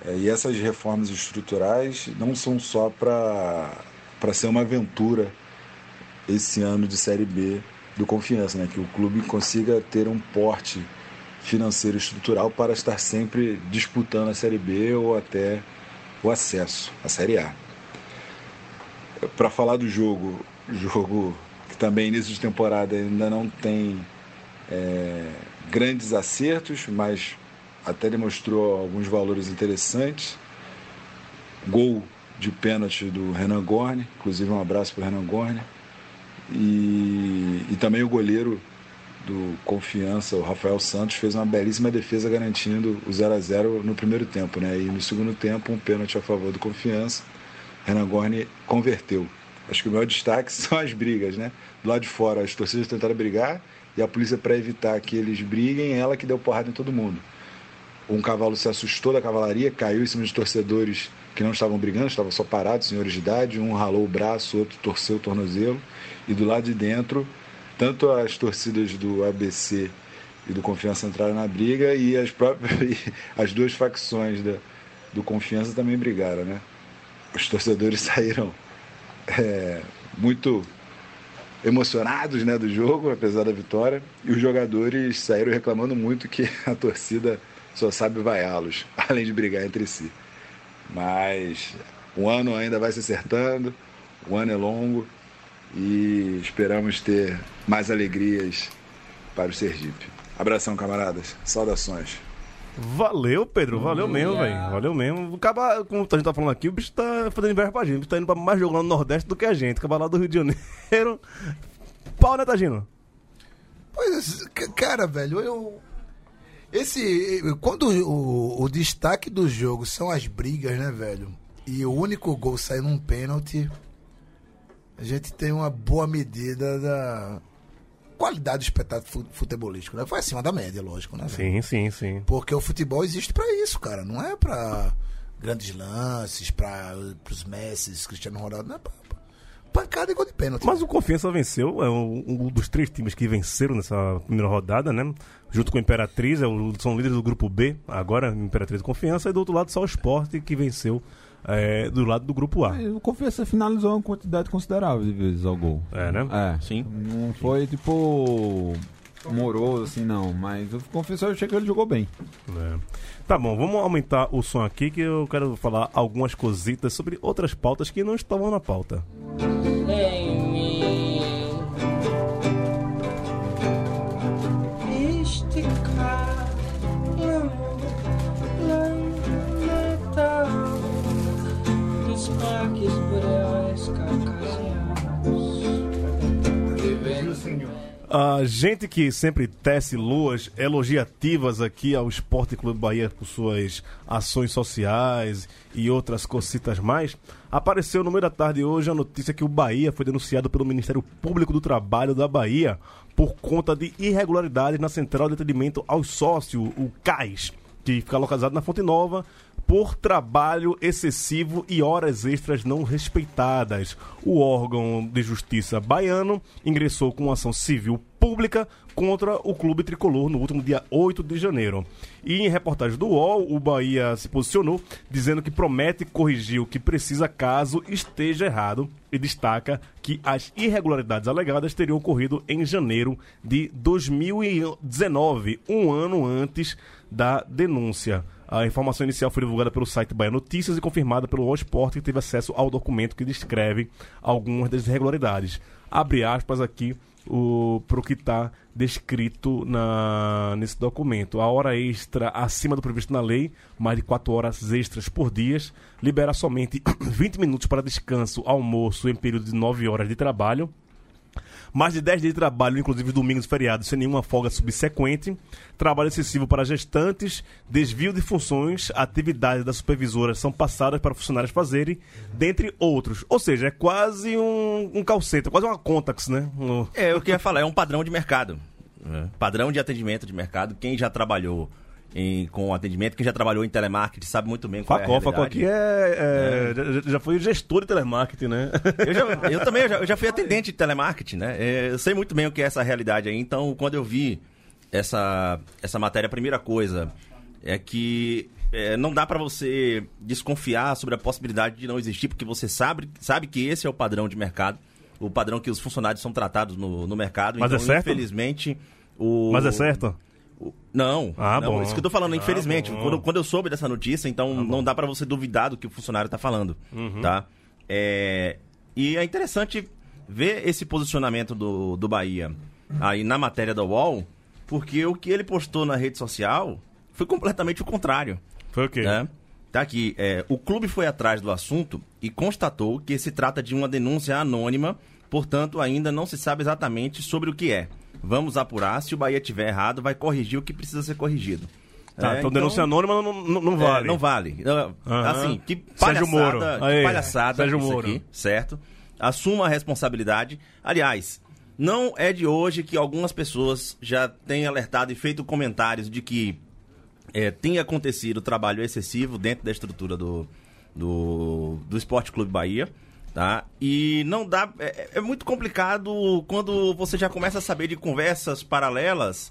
É, e essas reformas estruturais não são só para ser uma aventura esse ano de Série B do Confiança, né? que o clube consiga ter um porte financeiro estrutural para estar sempre disputando a Série B ou até o acesso à Série A. Para falar do jogo, jogo que também início de temporada ainda não tem é, grandes acertos, mas até demonstrou alguns valores interessantes. Gol de pênalti do Renan Gorne, inclusive um abraço para o Renan Gorne. E, e também o goleiro do Confiança, o Rafael Santos, fez uma belíssima defesa garantindo o 0 a 0 no primeiro tempo. Né? E no segundo tempo, um pênalti a favor do Confiança. Renan Gorne converteu. Acho que o maior destaque <laughs> são as brigas. Né? Do lado de fora, as torcidas tentaram brigar e a polícia, para evitar que eles briguem, ela que deu porrada em todo mundo. Um cavalo se assustou da cavalaria, caiu em cima de torcedores que não estavam brigando, estavam só parados, senhores de idade. Um ralou o braço, outro torceu o tornozelo. E do lado de dentro, tanto as torcidas do ABC e do Confiança entraram na briga e as próprias <laughs> as duas facções da, do Confiança também brigaram, né? Os torcedores <laughs> saíram é, muito emocionados né, do jogo, apesar da vitória, e os jogadores saíram reclamando muito que <laughs> a torcida só sabe vaiá-los, além de brigar entre si. Mas o ano ainda vai se acertando, o ano é longo e esperamos ter mais alegrias para o Sergipe. Abração, camaradas. Saudações. Valeu, Pedro. Valeu mesmo, velho. Valeu mesmo. Acaba, como a gente tá falando aqui, o bicho tá fazendo inveja pra gente. O bicho tá indo pra mais jogo lá no Nordeste do que a gente. Acaba lá do Rio de Janeiro. <laughs> Pau, né, Tagino? Pois, c- cara, velho, eu. Esse. Quando o, o destaque do jogo são as brigas, né, velho? E o único gol sai num pênalti. A gente tem uma boa medida da qualidade do espetáculo fu- futebolístico, né? Foi acima da média, lógico, né? Sim, sim, sim. Porque o futebol existe pra isso, cara. Não é pra grandes lances, pra os Messi, Cristiano Ronaldo. Não é pra, pra- pancada e gol de pênalti. Mas o Confiança venceu, é um, um dos três times que venceram nessa primeira rodada, né? Junto com a Imperatriz, é o- são líderes do grupo B, agora Imperatriz e Confiança, e do outro lado só o Sport que venceu é, do lado do grupo A. O Confiança finalizou uma quantidade considerável de vezes ao gol. É, né? É. Sim. Não foi tipo moroso assim, não. Mas o Confiança eu achei que ele jogou bem. É. Tá bom, vamos aumentar o som aqui que eu quero falar algumas cositas sobre outras pautas que não estavam na pauta. A gente que sempre tece luas elogiativas aqui ao Esporte Clube Bahia por suas ações sociais e outras cocitas mais, apareceu no meio da tarde hoje a notícia que o Bahia foi denunciado pelo Ministério Público do Trabalho da Bahia por conta de irregularidades na Central de Atendimento ao Sócio, o CAIS, que fica localizado na Fonte Nova, por trabalho excessivo e horas extras não respeitadas. O órgão de justiça baiano ingressou com ação civil pública contra o clube tricolor no último dia 8 de janeiro. E em reportagem do UOL, o Bahia se posicionou dizendo que promete corrigir o que precisa caso esteja errado e destaca que as irregularidades alegadas teriam ocorrido em janeiro de 2019, um ano antes da denúncia. A informação inicial foi divulgada pelo site Bahia Notícias e confirmada pelo O Sport, que teve acesso ao documento que descreve algumas das irregularidades. Abre aspas aqui para o que está descrito na, nesse documento. A hora extra acima do previsto na lei, mais de 4 horas extras por dia, libera somente <clears throat> 20 minutos para descanso, almoço em período de 9 horas de trabalho. Mais de 10 dias de trabalho, inclusive domingos e feriados, sem nenhuma folga subsequente. Trabalho excessivo para gestantes, desvio de funções, atividades das supervisoras são passadas para funcionários fazerem, dentre outros. Ou seja, é quase um, um call center, quase uma contax, né? Um- É, eu ia falar, é um padrão de mercado. né? Padrão de atendimento de mercado. Quem já trabalhou em- com atendimento, quem já trabalhou em telemarketing, sabe muito bem qual Facó, é a Facó aqui realidade. é, é, já- foi gestor de telemarketing, né? Eu, já- <laughs> eu também eu já, eu já fui atendente de telemarketing, né? É, Eu sei muito bem o que é essa realidade aí. Então, quando eu vi essa, essa matéria, a primeira coisa é que é, não dá pra você desconfiar sobre a possibilidade de não existir, porque você sabe, sabe que esse é o padrão de mercado, o padrão que os funcionários são tratados no, no mercado. Mas é então, certo? infelizmente, o... Mas é certo? Não, Ah, não, bom. isso que eu tô falando, Ah, infelizmente. bom. quando, quando eu soube dessa notícia, então não dá pra você duvidar do que o funcionário tá falando, Uhum. tá? É, e é interessante ver esse posicionamento do, do Bahia aí na matéria da UOL, porque o que ele postou na rede social foi completamente o contrário. Foi o quê? Né? Tá aqui, é, o clube foi atrás do assunto e constatou que se trata de uma denúncia anônima, portanto ainda não se sabe exatamente sobre o que é. Vamos apurar, se o Bahia tiver errado, vai corrigir o que precisa ser corrigido. Tá, É, então, denúncia anônima não, não, não é, vale. não vale. Aham. Assim, que Sérgio palhaçada, Moro. que Aí, palhaçada Sérgio Moro. aqui, certo? Assuma a responsabilidade. Aliás, não é de hoje que algumas pessoas já têm alertado e feito comentários de que é, tem acontecido trabalho excessivo dentro da estrutura do, do, do Esporte Clube Bahia. Tá? E não dá. É, é muito complicado quando você já começa a saber de conversas paralelas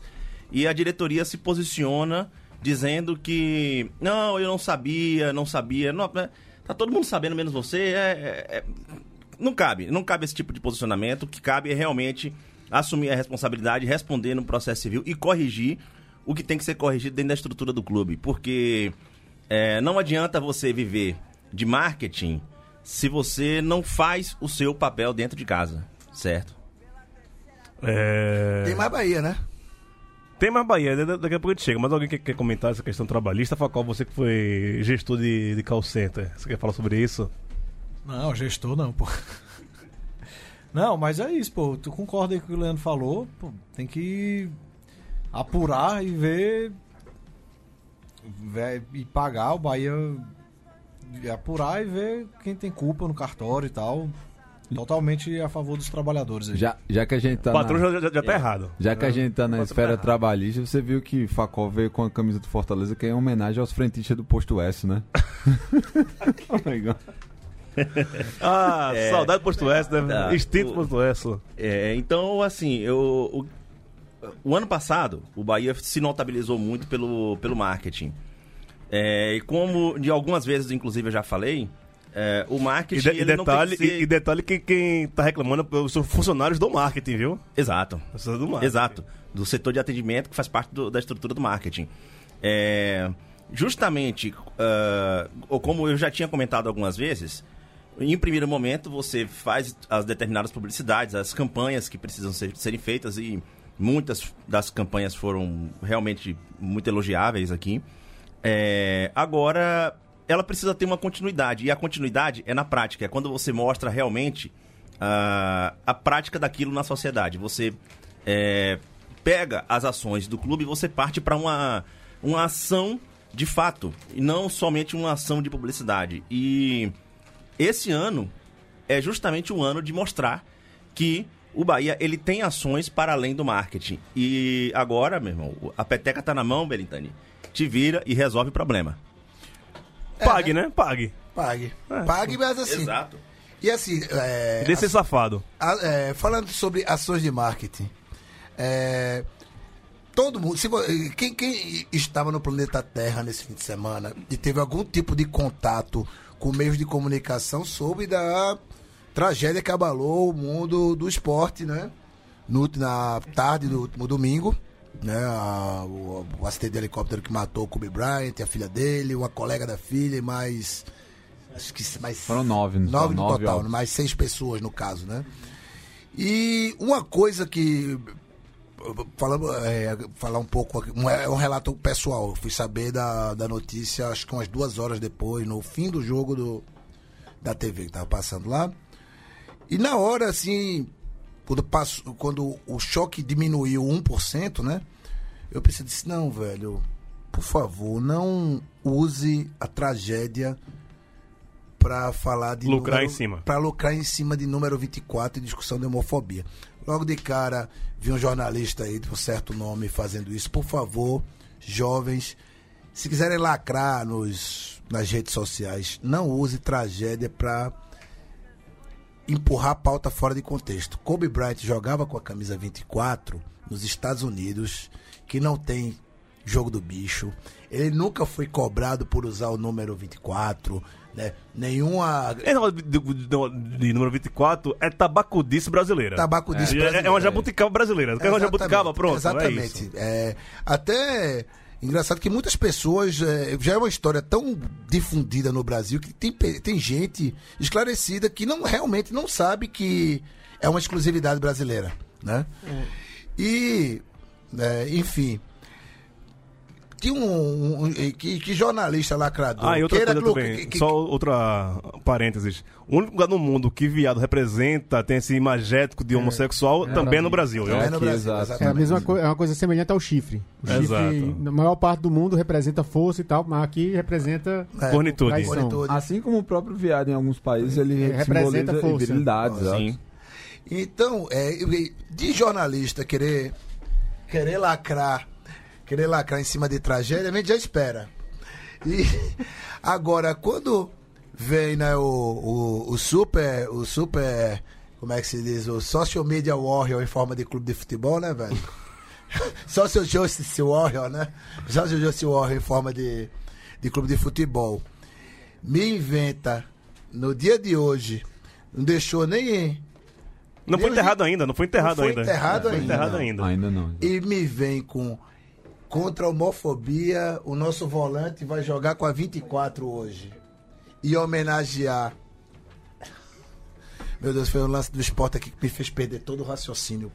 e a diretoria se posiciona dizendo que. Não, eu não sabia, não sabia. Não, é, tá todo mundo sabendo, menos você. É, é- é- não cabe. Não cabe esse tipo de posicionamento. O que cabe é realmente assumir a responsabilidade, responder no processo civil e corrigir o que tem que ser corrigido dentro da estrutura do clube. Porque é, não adianta você viver de marketing se você não faz o seu papel dentro de casa, certo? É... Tem mais Bahia, né? Tem mais Bahia, da- daqui a pouco a gente chega. Mas alguém quer, quer comentar essa questão trabalhista? Facol, você que foi gestor de, de call center, você quer falar sobre isso? Não, gestor não, pô. <laughs> Não, mas é isso, pô. Tu concorda aí com o que o Leandro falou? Pô, tem que apurar e ver. ver- e pagar o Bahia. E apurar e ver quem tem culpa no cartório e tal. Totalmente a favor dos trabalhadores aí. Já, já que a gente tá. o patrão na- já, já, já tá errado. Já que a gente tá na Patrão esfera tá trabalhista, você viu que Facol veio com a camisa do Fortaleza, que é em homenagem aos frentistas do Posto S, né? <laughs> Legal. <laughs> Ah, É. saudade do posto S, né? Tá. Instinto O- posto S. É, então, assim, eu, o, o ano passado, o Bahia se notabilizou muito pelo, pelo marketing. É, e como de algumas vezes, inclusive, eu já falei, é, o E, marketing. de- e não tem detalhe, que ser- e, e detalhe que quem tá reclamando são funcionários do marketing, viu? Exato. Do marketing. Exato. Do setor de atendimento que faz parte do- da estrutura do marketing. É, justamente, ah, ou como eu já tinha comentado algumas vezes, em primeiro momento você faz as determinadas publicidades, as campanhas que precisam ser, serem feitas e muitas das campanhas foram realmente muito elogiáveis aqui. É, agora, ela precisa ter uma continuidade. E a continuidade é na prática. É quando você mostra realmente ah, a prática daquilo na sociedade. Você é, pega as ações do clube e você parte para uma, uma ação de fato. E não somente uma ação de publicidade. E esse ano é justamente o ano de mostrar que o Bahia ele tem ações para além do marketing. E agora, meu irmão, a peteca tá na mão, Belintani. Te vira e resolve o problema. Pague, né? Pague. Pague. É. Pague, mas assim. Exato. E assim, é, Desse safado. a- é, falando sobre ações de marketing, é, todo mundo, se quem, quem estava no planeta Terra nesse fim de semana e teve algum tipo de contato com meios de comunicação soube da tragédia que abalou o mundo do esporte, né? No, na tarde do último domingo, né? A- o, o acidente de helicóptero que matou o Kobe Bryant, a filha dele, uma colega da filha e mais acho que mais Foram nove, não nove no total, óbitos. mais seis pessoas no caso, né? E uma coisa que falando, é, falar um pouco é um relato pessoal. Eu fui saber da, da notícia, acho que umas duas horas depois, no fim do jogo do, da TV que tava passando lá. E na hora, assim, quando, passou, quando o choque diminuiu 1%, né? Eu pensei, disse, não, velho, por favor, não use a tragédia pra falar de Lucrar número- em cima. Pra lucrar em cima de número 24 e discussão de homofobia. Logo de cara, vi um jornalista aí de um certo nome fazendo isso. Por favor, jovens, se quiserem lacrar nos, nas redes sociais, não use tragédia pra empurrar a pauta fora de contexto. Kobe Bryant jogava com a camisa 24 nos Estados Unidos, que não tem jogo do bicho. Ele nunca foi cobrado por usar o número 24, né? Nenhuma Esse negócio de, de- de- número 24 é tabacudice brasileira. tabacudice É, brasileira. é uma jabuticaba brasileira. Quer uma jabuticaba? Pronto, é Exatamente. isso. É, até engraçado que muitas pessoas. é, já é uma história tão difundida no Brasil que tem, tem gente esclarecida que não realmente não sabe que é uma exclusividade brasileira. Né? E, é, enfim. Tinha um, um- que, que jornalista lacrador. Ah, e outra coisa glu- também, que- que- só outra parênteses. O único lugar no mundo que viado representa, tem esse imagético de homossexual, também é no Brasil. viu? É no Brasil, exato. É a exatamente. mesma coisa, é uma coisa semelhante ao chifre. O chifre, Exato. na maior parte do mundo, representa força e tal, mas aqui representa. É, cornitude. Assim como o próprio viado em alguns países, ele Ele representa força. virilidade. Sim. Então, é, de jornalista querer querer lacrar, querer lacrar em cima de tragédia, a gente já espera. E <laughs> agora, quando vem né, o, o, o super. O super. Como é que se diz? O Social Media Warrior em forma de clube de futebol, né, velho? <laughs> Social Justice Warrior, né? Social Justice Warrior em forma de, de clube de futebol. Me inventa no dia de hoje. Não deixou nem. Não foi enterrado ainda, não foi enterrado Não foi ainda. enterrado Não foi ainda. enterrado ainda. Ainda não. E me vem com. Contra a homofobia, o nosso volante vai jogar com a 24 hoje. E homenagear. Meu Deus, foi o lance do esporte aqui que me fez perder todo o raciocínio.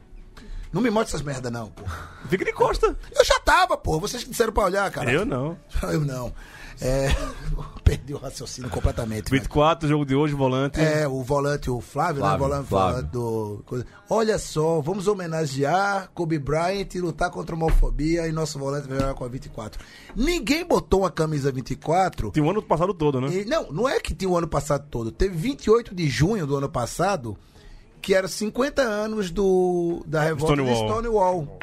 Não me mostre essas merda, não, pô. Fica de costa. Eu já tava, pô. Vocês que disseram pra olhar, cara. Eu não. Eu não. É, <laughs> perdi o raciocínio completamente. velho. 24, jogo de hoje, volante. É, o volante, o Flávio, né? Flávio, O volante, Flávio. volante do. Olha só, vamos homenagear Kobe Bryant e lutar contra a homofobia e nosso volante vai jogar com a 24. Ninguém botou uma camisa 24. Tinha o ano passado todo, né? E, não, não é que tinha o ano passado todo. Teve 28 de junho do ano passado, que era 50 anos do, da revolta Stonewall. de Stonewall.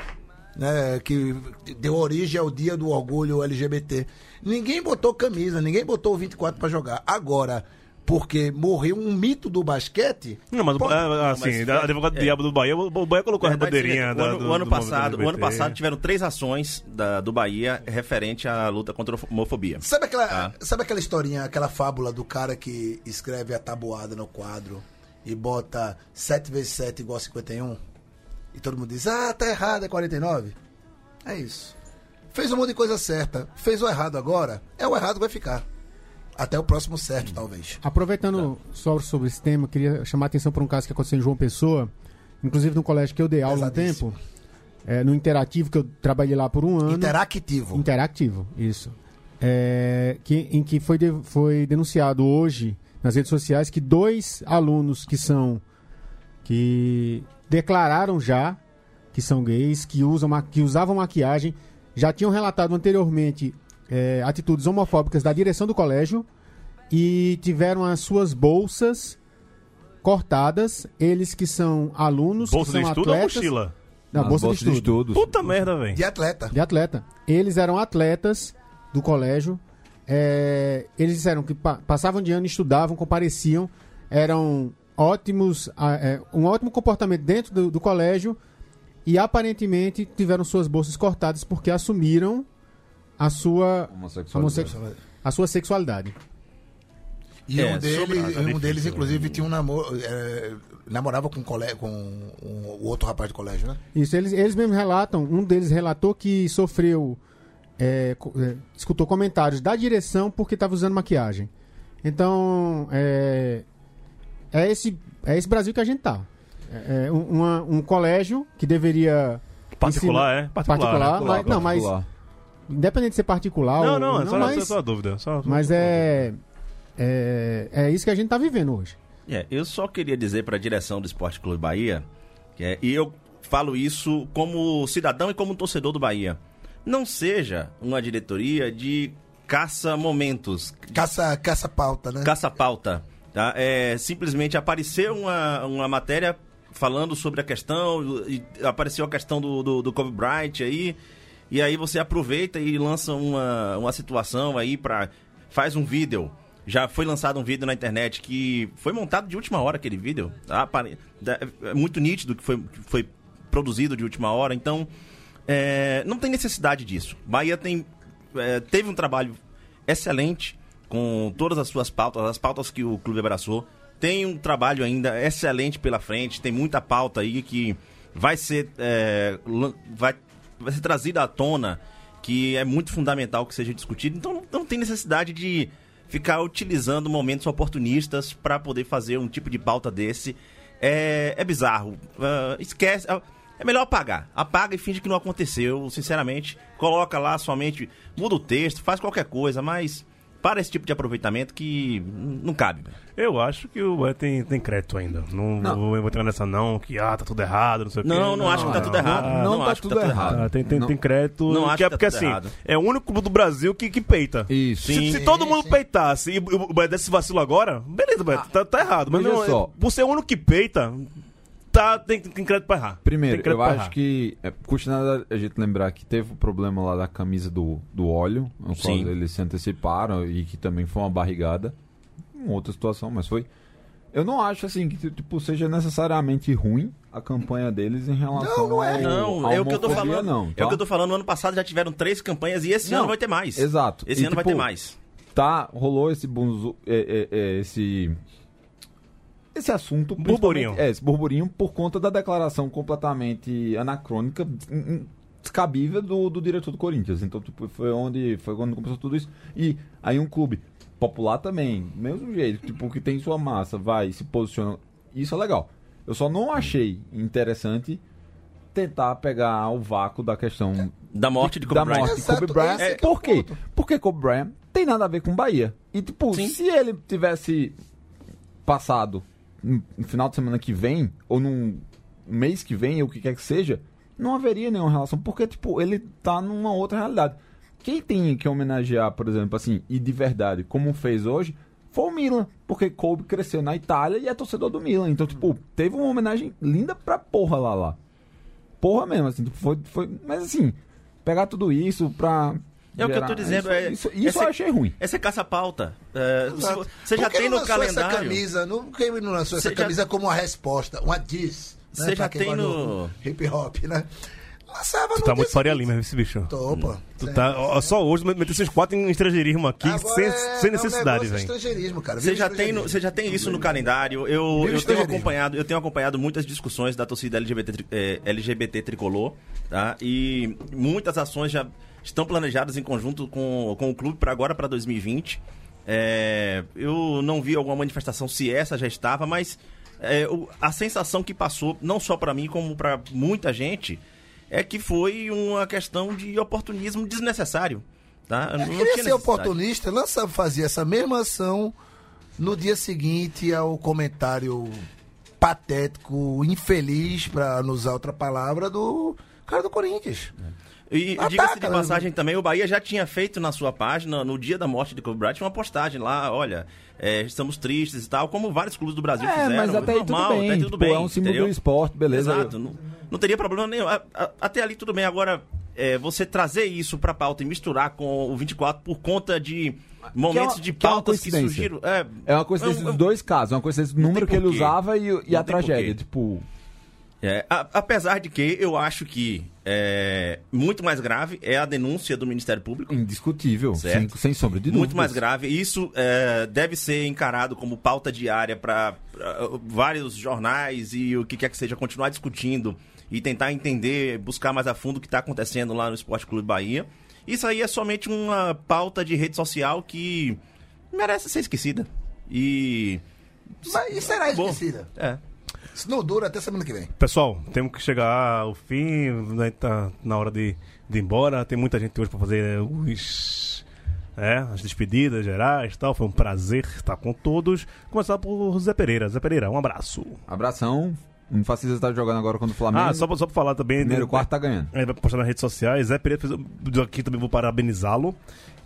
Né, que deu origem ao dia do orgulho LGBT. Ninguém botou camisa, ninguém botou o 24 pra jogar. Agora, porque morreu um mito do basquete. Não, mas, pode- é, assim, mas da foi- advogado do é. diabo do Bahia, o o Bahia colocou a verdade, bandeirinha o da, ano, do, o ano do passado, o ano passado tiveram três ações da- do Bahia referente à luta contra a homofobia. Sabe aquela, Tá. sabe aquela historinha, aquela fábula do cara que escreve a tabuada no quadro e bota 7 vezes 7 igual a 51? E todo mundo diz, ah, tá errado, é 49? É isso. Fez um monte de coisa certa, fez o errado agora, é o errado que vai ficar. Até o próximo certo, talvez. Aproveitando só sobre esse tema, queria chamar a atenção para um caso que aconteceu em João Pessoa, inclusive no colégio que eu dei aula um Pesadíssimo. tempo, é, no Interativo, que eu trabalhei lá por um ano. Interactivo. Interativo, isso. É, que, em que foi, de- foi denunciado hoje nas redes sociais que dois alunos que são que declararam já que são gays, que usam que usavam maquiagem, já tinham relatado anteriormente é, atitudes homofóbicas da direção do colégio e tiveram as suas bolsas cortadas. Eles que são alunos, Bolsa que de são estudo ou atletas, mochila? Na Nas bolsa, bolsas de estudo. Puta merda, velho. De atleta. De atleta. Eles eram atletas do colégio. É, eles disseram que pa- passavam de ano, estudavam, compareciam, eram ótimos, ah, é, um ótimo comportamento dentro do, do colégio e aparentemente tiveram suas bolsas cortadas porque assumiram a sua Homossexualidade. homossexu- a sua sexualidade. E É, um, deles, sobre- e um difícil, deles, né? inclusive, tinha um namoro. é, namorava com, um cole- com um- o outro rapaz do colégio, né? Isso, eles, eles mesmos relatam, um deles relatou que sofreu, é, é, escutou comentários da direção porque estava usando maquiagem. Então, é, esse, é esse Brasil que a gente tá. É, é um, uma- um colégio que deveria... Particular, ensinar- é? Particular, Particular, né? mas, não, mas Particular. independente de ser particular Não, ou não, é só, mas, só, só dúvida. Só, mas é, é... É isso que a gente tá vivendo hoje. É, eu só queria dizer para a direção do Esporte Clube Bahia, que é, e eu falo isso como cidadão e como torcedor do Bahia. Não seja uma diretoria de caça-momentos, Caça, caça pauta, né? caça-pauta. Tá? É, simplesmente apareceu uma, uma matéria falando sobre a questão, e apareceu a questão do, do, do Kobe Bryant aí, e aí você aproveita e lança uma, uma situação aí para faz um vídeo. Já foi lançado um vídeo na internet que foi montado de última hora aquele vídeo. Tá? É muito nítido que foi, foi produzido de última hora, então é, não tem necessidade disso. Bahia tem, é, teve um trabalho excelente com todas as suas pautas, as pautas que o clube abraçou. Tem um trabalho ainda excelente pela frente, tem muita pauta aí que vai ser, é, vai, vai ser trazida à tona, que é muito fundamental que seja discutido. Então não, não tem necessidade de ficar utilizando momentos oportunistas para poder fazer um tipo de pauta desse. É, é bizarro. Ah, esquece. É- é melhor apagar. Apaga e finge que não aconteceu, sinceramente. Coloca lá somente, muda o texto, faz qualquer coisa, mas para esse tipo de aproveitamento que não cabe. velho. Eu acho que o Bahia tem, tem crédito ainda. Não, Não. vou entrar nessa não, que ah, tá tudo errado, não sei o quê. Não, não acho que tá tudo errado. ah, não tá acho que tudo errado. Ah, tem, tem, Não. tem crédito. Não acho que é que tá porque assim, errado. é o único clube do Brasil que, que peita. Isso. Se, Sim. se todo mundo peitasse e o Bahia desse vacilo agora, beleza, Bahia, tá, tá errado. Mas não, só. por ser o único que peita, tá, tem, tem crédito pra errar. Primeiro, eu acho errar. que é, custa nada a gente lembrar que teve o problema lá da camisa do, do óleo, o qual Sim. eles se anteciparam e que também foi uma barrigada. uma outra situação, mas foi. Eu não acho assim que tipo seja necessariamente ruim a campanha deles em relação Não, é. ao, Não, é o que eu tô falando. não, É o tá? que eu tô falando. No ano passado já tiveram três campanhas e esse Não, ano vai ter mais. Exato. Esse E, ano vai tipo, ter mais. Tá, rolou esse bunzu, é, é, é, esse esse assunto Burburinho. É, esse burburinho por conta da declaração completamente anacrônica, descabível do, do diretor do Corinthians. Então, tipo, foi onde foi quando começou tudo isso. E aí um clube popular também, mesmo jeito, tipo, que tem sua massa, vai, se posiciona. Isso é legal. Eu só não achei interessante tentar pegar o vácuo da questão Da morte de Kobe da Bryant. morte de Kobe Bryant. é Por quê? Porque Kobe Bryant tem nada a ver com Bahia. E, tipo, Sim. se ele tivesse passado no no final de semana que vem, ou num mês que vem, ou o que quer que seja, não haveria nenhuma relação. Porque, tipo, ele tá numa outra realidade. Quem tem que homenagear, por exemplo, assim, e de verdade, como fez hoje, foi o Milan. Porque Kobe cresceu na Itália e é torcedor do Milan. Então, tipo, teve uma homenagem linda pra porra lá lá. Porra mesmo, assim, tipo, foi, foi. Mas assim, pegar tudo isso pra. É o que eu tô dizendo, Isso, é- isso, isso essa- eu achei ruim. Essa é caça-pauta. É, você já tem no lançou calendário. Essa camisa, não, por que ele não lançou essa já- camisa como uma resposta, uma diss? né, Você pra já quem tem no- Hip hop, né? Lançava Tu tá muito Faria. Lima, esse bicho. Tô, pô. Tu tá, ó, só hoje meteu esses quatro em estrangeirismo aqui, Agora sem, é- sem é um necessidade, velho. estrangeirismo, cara. Você já, tem, no- você já tem isso no calendário. Eu, eu, tenho acompanhado, eu tenho acompanhado muitas discussões da torcida LGBT, eh, LGBT tricolor, tá? E muitas ações já estão planejadas em conjunto com, com o clube para agora, para 2020. É, eu não vi alguma manifestação se essa já estava, mas é, o- a sensação que passou, não só para mim, como para muita gente, é que foi uma questão de oportunismo desnecessário. Tá? Eu Não queria ser oportunista, lança fazer essa mesma ação no dia seguinte ao comentário patético, infeliz, pra não usar outra palavra, do cara do Corinthians. E diga-se de né? passagem também, o Bahia já tinha feito na sua página, no dia da morte de Kobe Bryant, uma postagem lá, olha, é, estamos tristes e tal, como vários clubes do Brasil É, fizeram. mas até aí normal, tudo bem. até tudo tipo, bem, é um símbolo entendeu? do esporte, beleza. Exato, não, não teria problema nenhum. Até ali tudo bem, agora é, você trazer isso pra pauta e misturar com o 24 por conta de momentos uma- de que é uma pautas que, coincidência. surgiram. É, É uma coincidência dos dois casos. É uma coincidência do número que ele usava e, e a tragédia. Tipo, É, a- apesar de que eu acho que é, muito mais grave é a denúncia do Ministério Público. indiscutível. Sem, sem sombra de dúvida. Muito mais grave. Isso é, deve ser encarado como pauta diária para vários jornais e o que quer que seja continuar discutindo e tentar entender, buscar mais a fundo o que está acontecendo lá no Esporte Clube Bahia. Isso aí é somente uma pauta de rede social que merece ser esquecida. E. Mas e será Bom, esquecida? É. Isso não dura até semana que vem. Pessoal, temos que chegar ao fim, né, tá na hora de, de ir embora. Tem muita gente hoje para fazer os, é, as despedidas gerais e tal. Foi um prazer estar com todos. Começar por Zé Pereira. Zé Pereira, um abraço. Abração. Não faça isso, tá jogando agora contra o Flamengo. Ah, só, pra- só pra falar também. Primeiro né, quarto tá ganhando. Ele vai postar nas redes sociais. Zé Pereira fez. Aqui também vou parabenizá-lo.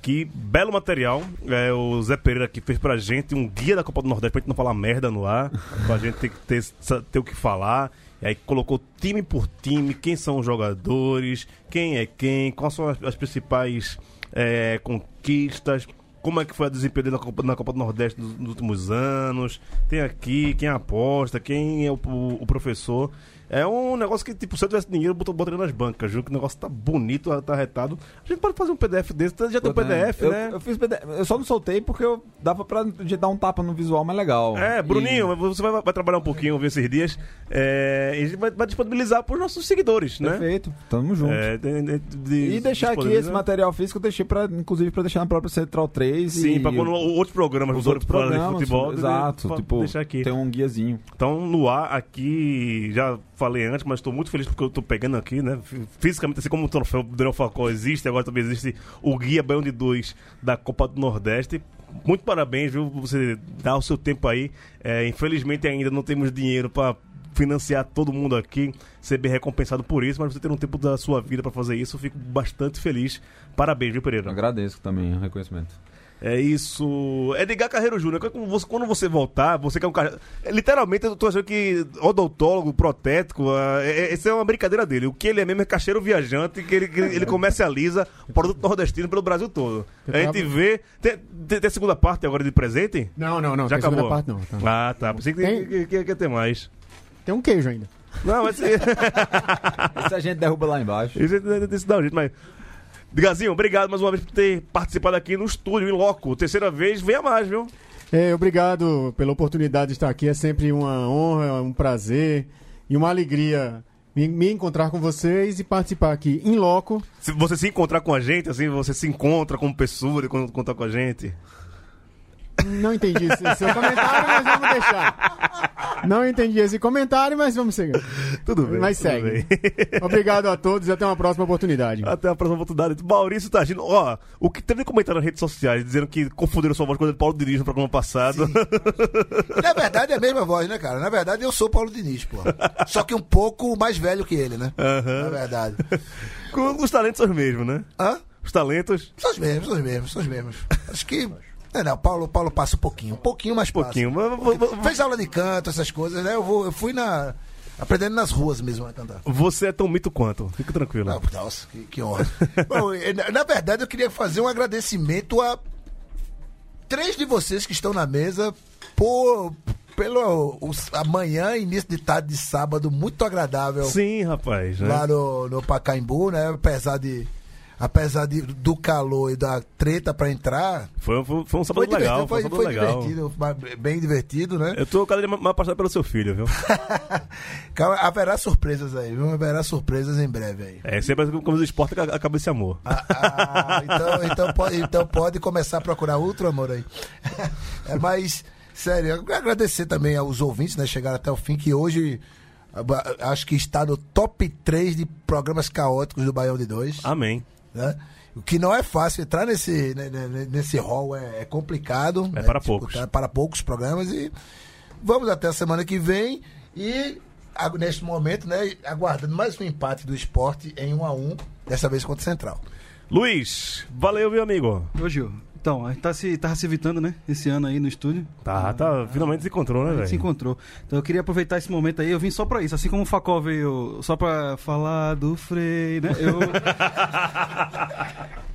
Que belo material. É, o Zé Pereira aqui fez pra gente um guia da Copa do Nordeste pra gente não falar merda no ar. <laughs> pra gente ter, que ter, ter o que falar. E aí colocou time por time, quem são os jogadores, quem é quem, quais são as, as principais é, conquistas, como é que foi a desempenho na Copa, na Copa do Nordeste nos, nos últimos anos. Tem aqui quem aposta, quem é o, o- o professor. É um negócio que, tipo, se eu tivesse dinheiro, eu botaria nas bancas, juro que o negócio tá bonito, tá retado. A gente pode fazer um PDF desse, já tem o PDF, eu, né? Eu, fiz PDF. Eu só não soltei porque eu dava pra dar um tapa no visual mais legal. É, Bruninho, você vai, vai trabalhar um pouquinho ver esses dias. É, e a gente vai, vai disponibilizar para os nossos seguidores, E... né? Perfeito. Tamo junto. É, de- de- de- E deixar aqui esse material físico, eu deixei pra, inclusive, pra deixar na própria Central 3. Sim, e para quando outros programas, os os outros programas de futebol, exato. pra tipo, deixar aqui. tem um guiazinho. Então, no ar aqui, já falei antes, mas estou muito feliz porque eu estou pegando aqui, né? Fisicamente, assim como o troféu Daniel Falcão existe, agora também existe o Guia Baião de 2 da Copa do Nordeste. Muito parabéns, viu? Você dá o seu tempo aí. É, infelizmente, ainda não temos dinheiro para financiar todo mundo aqui, ser bem recompensado por isso, mas você ter um tempo da sua vida para fazer isso, eu fico bastante feliz. Parabéns, viu, Pereira? agradeço também o reconhecimento. É isso. Edgar Carreiro Júnior, quando você, quando você voltar, você que é um cara. é, Literalmente, eu tô achando que odontólogo, protético, ah, é, é- essa é uma brincadeira dele. O que ele é mesmo é cacheiro viajante, que ele, que ele <laughs> comercializa o produto nordestino pelo Brasil todo. A gente vê. Tem, tem, tem a segunda parte agora de presente? Não, não, não. Já tem segunda acabou? parte não. tá. Ah, tá. Pensei que, Tem- que, que, que ter mais. Tem um queijo ainda. Não, mas. <laughs> <laughs> Isso a gente derruba lá embaixo. Isso é desse dá um jeito, mas. Gazinho, obrigado mais uma vez por ter participado aqui no estúdio, em loco. Terceira vez, venha mais, viu? É, obrigado pela oportunidade de estar aqui. É sempre uma honra, um prazer e uma alegria me, encontrar com vocês e participar aqui em loco. Se você se encontrar com a gente, assim, você se encontra como pessoa quando contar com a gente. Não entendi esse seu comentário, mas vamos deixar. Não entendi esse comentário, mas vamos seguir. Tudo bem. Mas tudo segue. bem. <laughs> Obrigado a todos e até uma próxima oportunidade. Até a próxima oportunidade. Maurício Tagino, ó, o que teve comentário nas redes sociais dizendo que confundiram sua voz com a do Paulo Diniz no programa passado. Na verdade é a mesma voz, né, cara? Na verdade eu sou o Paulo Diniz, pô. Só que um pouco mais velho que ele, né? Aham. Na verdade. Com- Os talentos são os mesmos, né? Hã? Os talentos, São os mesmos, são os mesmos, são os mesmos. Acho que. É, não, Paulo, Paulo passa um pouquinho, um pouquinho mais passa. pouquinho. Mas- mas- mas- Fez aula de canto, essas coisas, né? Eu, vou, eu fui na. Aprendendo nas ruas mesmo a cantar. Você é tão mito quanto. Fica tranquilo. Não, nossa, que, que honra. <laughs> Bom, eh, na, na verdade, eu queria fazer um agradecimento a três de vocês que estão na mesa por pelo os- amanhã, início de tarde de sábado, muito agradável Sim, rapaz. Né? lá no, no Pacaembu, né? Apesar de. Apesar de, do calor e da treta pra entrar. Foi, foi, foi um sábado Foi legal. Foi, foi, um sábado foi legal. divertido, bem divertido, né? Eu tô cada dia mais apaixonado pelo seu filho, viu? <laughs> Calma, Haverá surpresas aí, viu? Haverá surpresas em breve aí. É, sempre como o esporte acaba esse amor. Ah, então, então, pode, então pode começar a procurar outro amor aí. É, mas, sério, eu quero agradecer também aos ouvintes, né? Chegaram até o fim, que hoje ah, acho que está no top 3 de programas caóticos do Baião de Dois. Amém. Né? O que não é fácil, entrar nesse, né, né, nesse hall é, é complicado. É né? para poucos. Para poucos programas. E vamos até a semana que vem. E a- neste momento, né, aguardando mais um empate do esporte em 1 a 1 dessa vez contra o Central. Luiz, valeu, meu amigo. Ô, Gil, então, a gente tá se, tava se evitando, né? Esse ano aí no estúdio. Tá, tá, finalmente se encontrou, né, gente se velho? encontrou. Então eu queria aproveitar esse momento aí, eu vim só pra isso, assim como o Facó veio só pra falar do Frei, né? Eu. <laughs>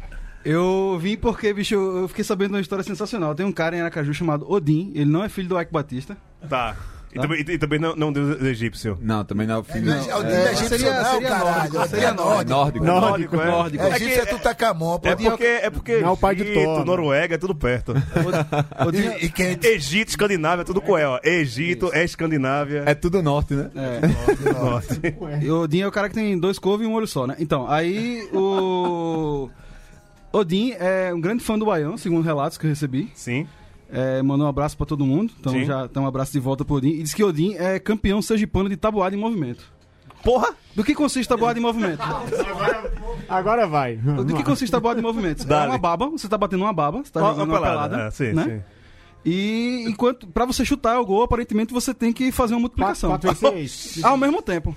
Eu vim porque, bicho, eu fiquei sabendo de uma história sensacional. Tem um cara em Aracaju chamado Odin, ele não é filho do Ike Batista. Tá. E também, e também não, não deus egípcio. Não, também não é o filho. Não, é o Dino egípcio, seria- não, seria caralho. nórdico, seria É nórdico. Nórdico. Nórdico, é. nórdico. É, É egípcio é Tutankhamon. É porque, é porque Não é o pai de Thor, Noruega, é tudo perto. <laughs> E, e quem Egito, Escandinávia, é tudo com E, ó. Egito, é Escandinávia. É tudo norte, né? é, norte. <laughs> E o Odin é o cara que tem dois couves e um olho só, né? Então, aí o. <laughs> Odin é um grande fã do Baião, segundo relatos que eu recebi. Sim. É, mandou um abraço pra todo mundo. Então Sim. já tem um abraço de volta pro Odin. E diz que Odin é campeão sergipano de tabuada em movimento. Porra! Do que consiste tabuada em movimento? Agora vai. Do que consiste tabuada em movimento? É uma baba, você tá batendo uma baba, você tá jogando uma uma pelada, pelada, é, sim, né? sim. E enquanto pra você chutar o gol, aparentemente você tem que fazer uma multiplicação. 4 vezes 6. Ao mesmo tempo.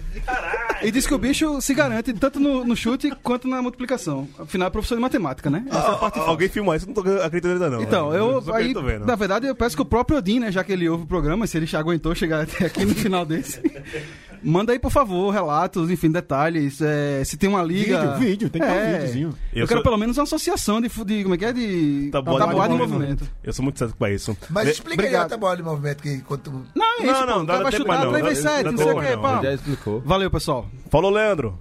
E diz que o bicho se garante tanto no, no chute quanto na multiplicação. Afinal, é professor de matemática, né? Essa é a parte fácil. Alguém filmou isso, não tô acreditando ainda não. Então, eu, Só aí, na verdade, eu peço que o próprio Odin, né, já que ele ouve o programa, se ele já aguentou chegar até aqui no final desse, manda aí, por favor, relatos, enfim, detalhes, é, se tem uma liga... Vídeo, vídeo, tem que ter um É. videozinho. Eu, Eu quero sou- pelo menos uma associação de, de como é que é, de Tabuada tabuada, de em movimento. movimento. Eu sou muito certo com isso. Mas De- explica aí obrigado. até a bola de movimento que enquanto. Não, é isso, Não, pô, não, o dá cara vai chutar, mais não. 3 vezes Dá 7, não sei o não. pá. Já explicou. Valeu, pessoal. Falou, Leandro.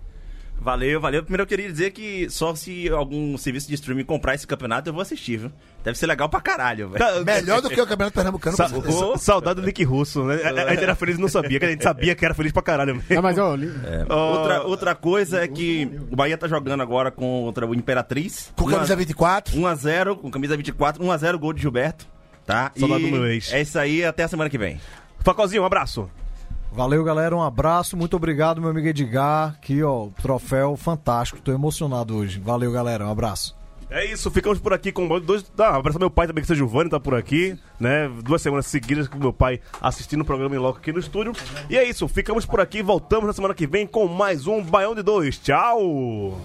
Valeu, valeu. Primeiro eu queria dizer que só se algum serviço de streaming comprar esse campeonato eu vou assistir, viu? Deve ser legal pra caralho, velho. Tá, Melhor do que o Campeonato Pernambucano. Sa- sa- saudade do Nick Russo, né? A, a gente era feliz e não sabia, que a gente sabia que era feliz pra caralho mesmo. Não, mas, ó, li- É, outra, outra coisa é que o Bahia tá jogando agora contra o Imperatriz. Com camisa 24. 1x0, com camisa 24, 1x0, gol de Gilberto. Tá? Saudade E do meu ex. É isso aí, até a semana que vem. Facozinho, um abraço. Valeu, galera. Um abraço. Muito obrigado, meu amigo Edgar. Aqui, ó, troféu fantástico. Tô emocionado hoje. Valeu, galera. Um abraço. É isso, ficamos por aqui com dois. Um abraço meu pai também, que o Giovanni, tá por aqui, né? Duas semanas seguidas com meu pai assistindo o programa em loco aqui no estúdio. E é isso, ficamos por aqui, voltamos na semana que vem com mais um Baião de Dois. Tchau!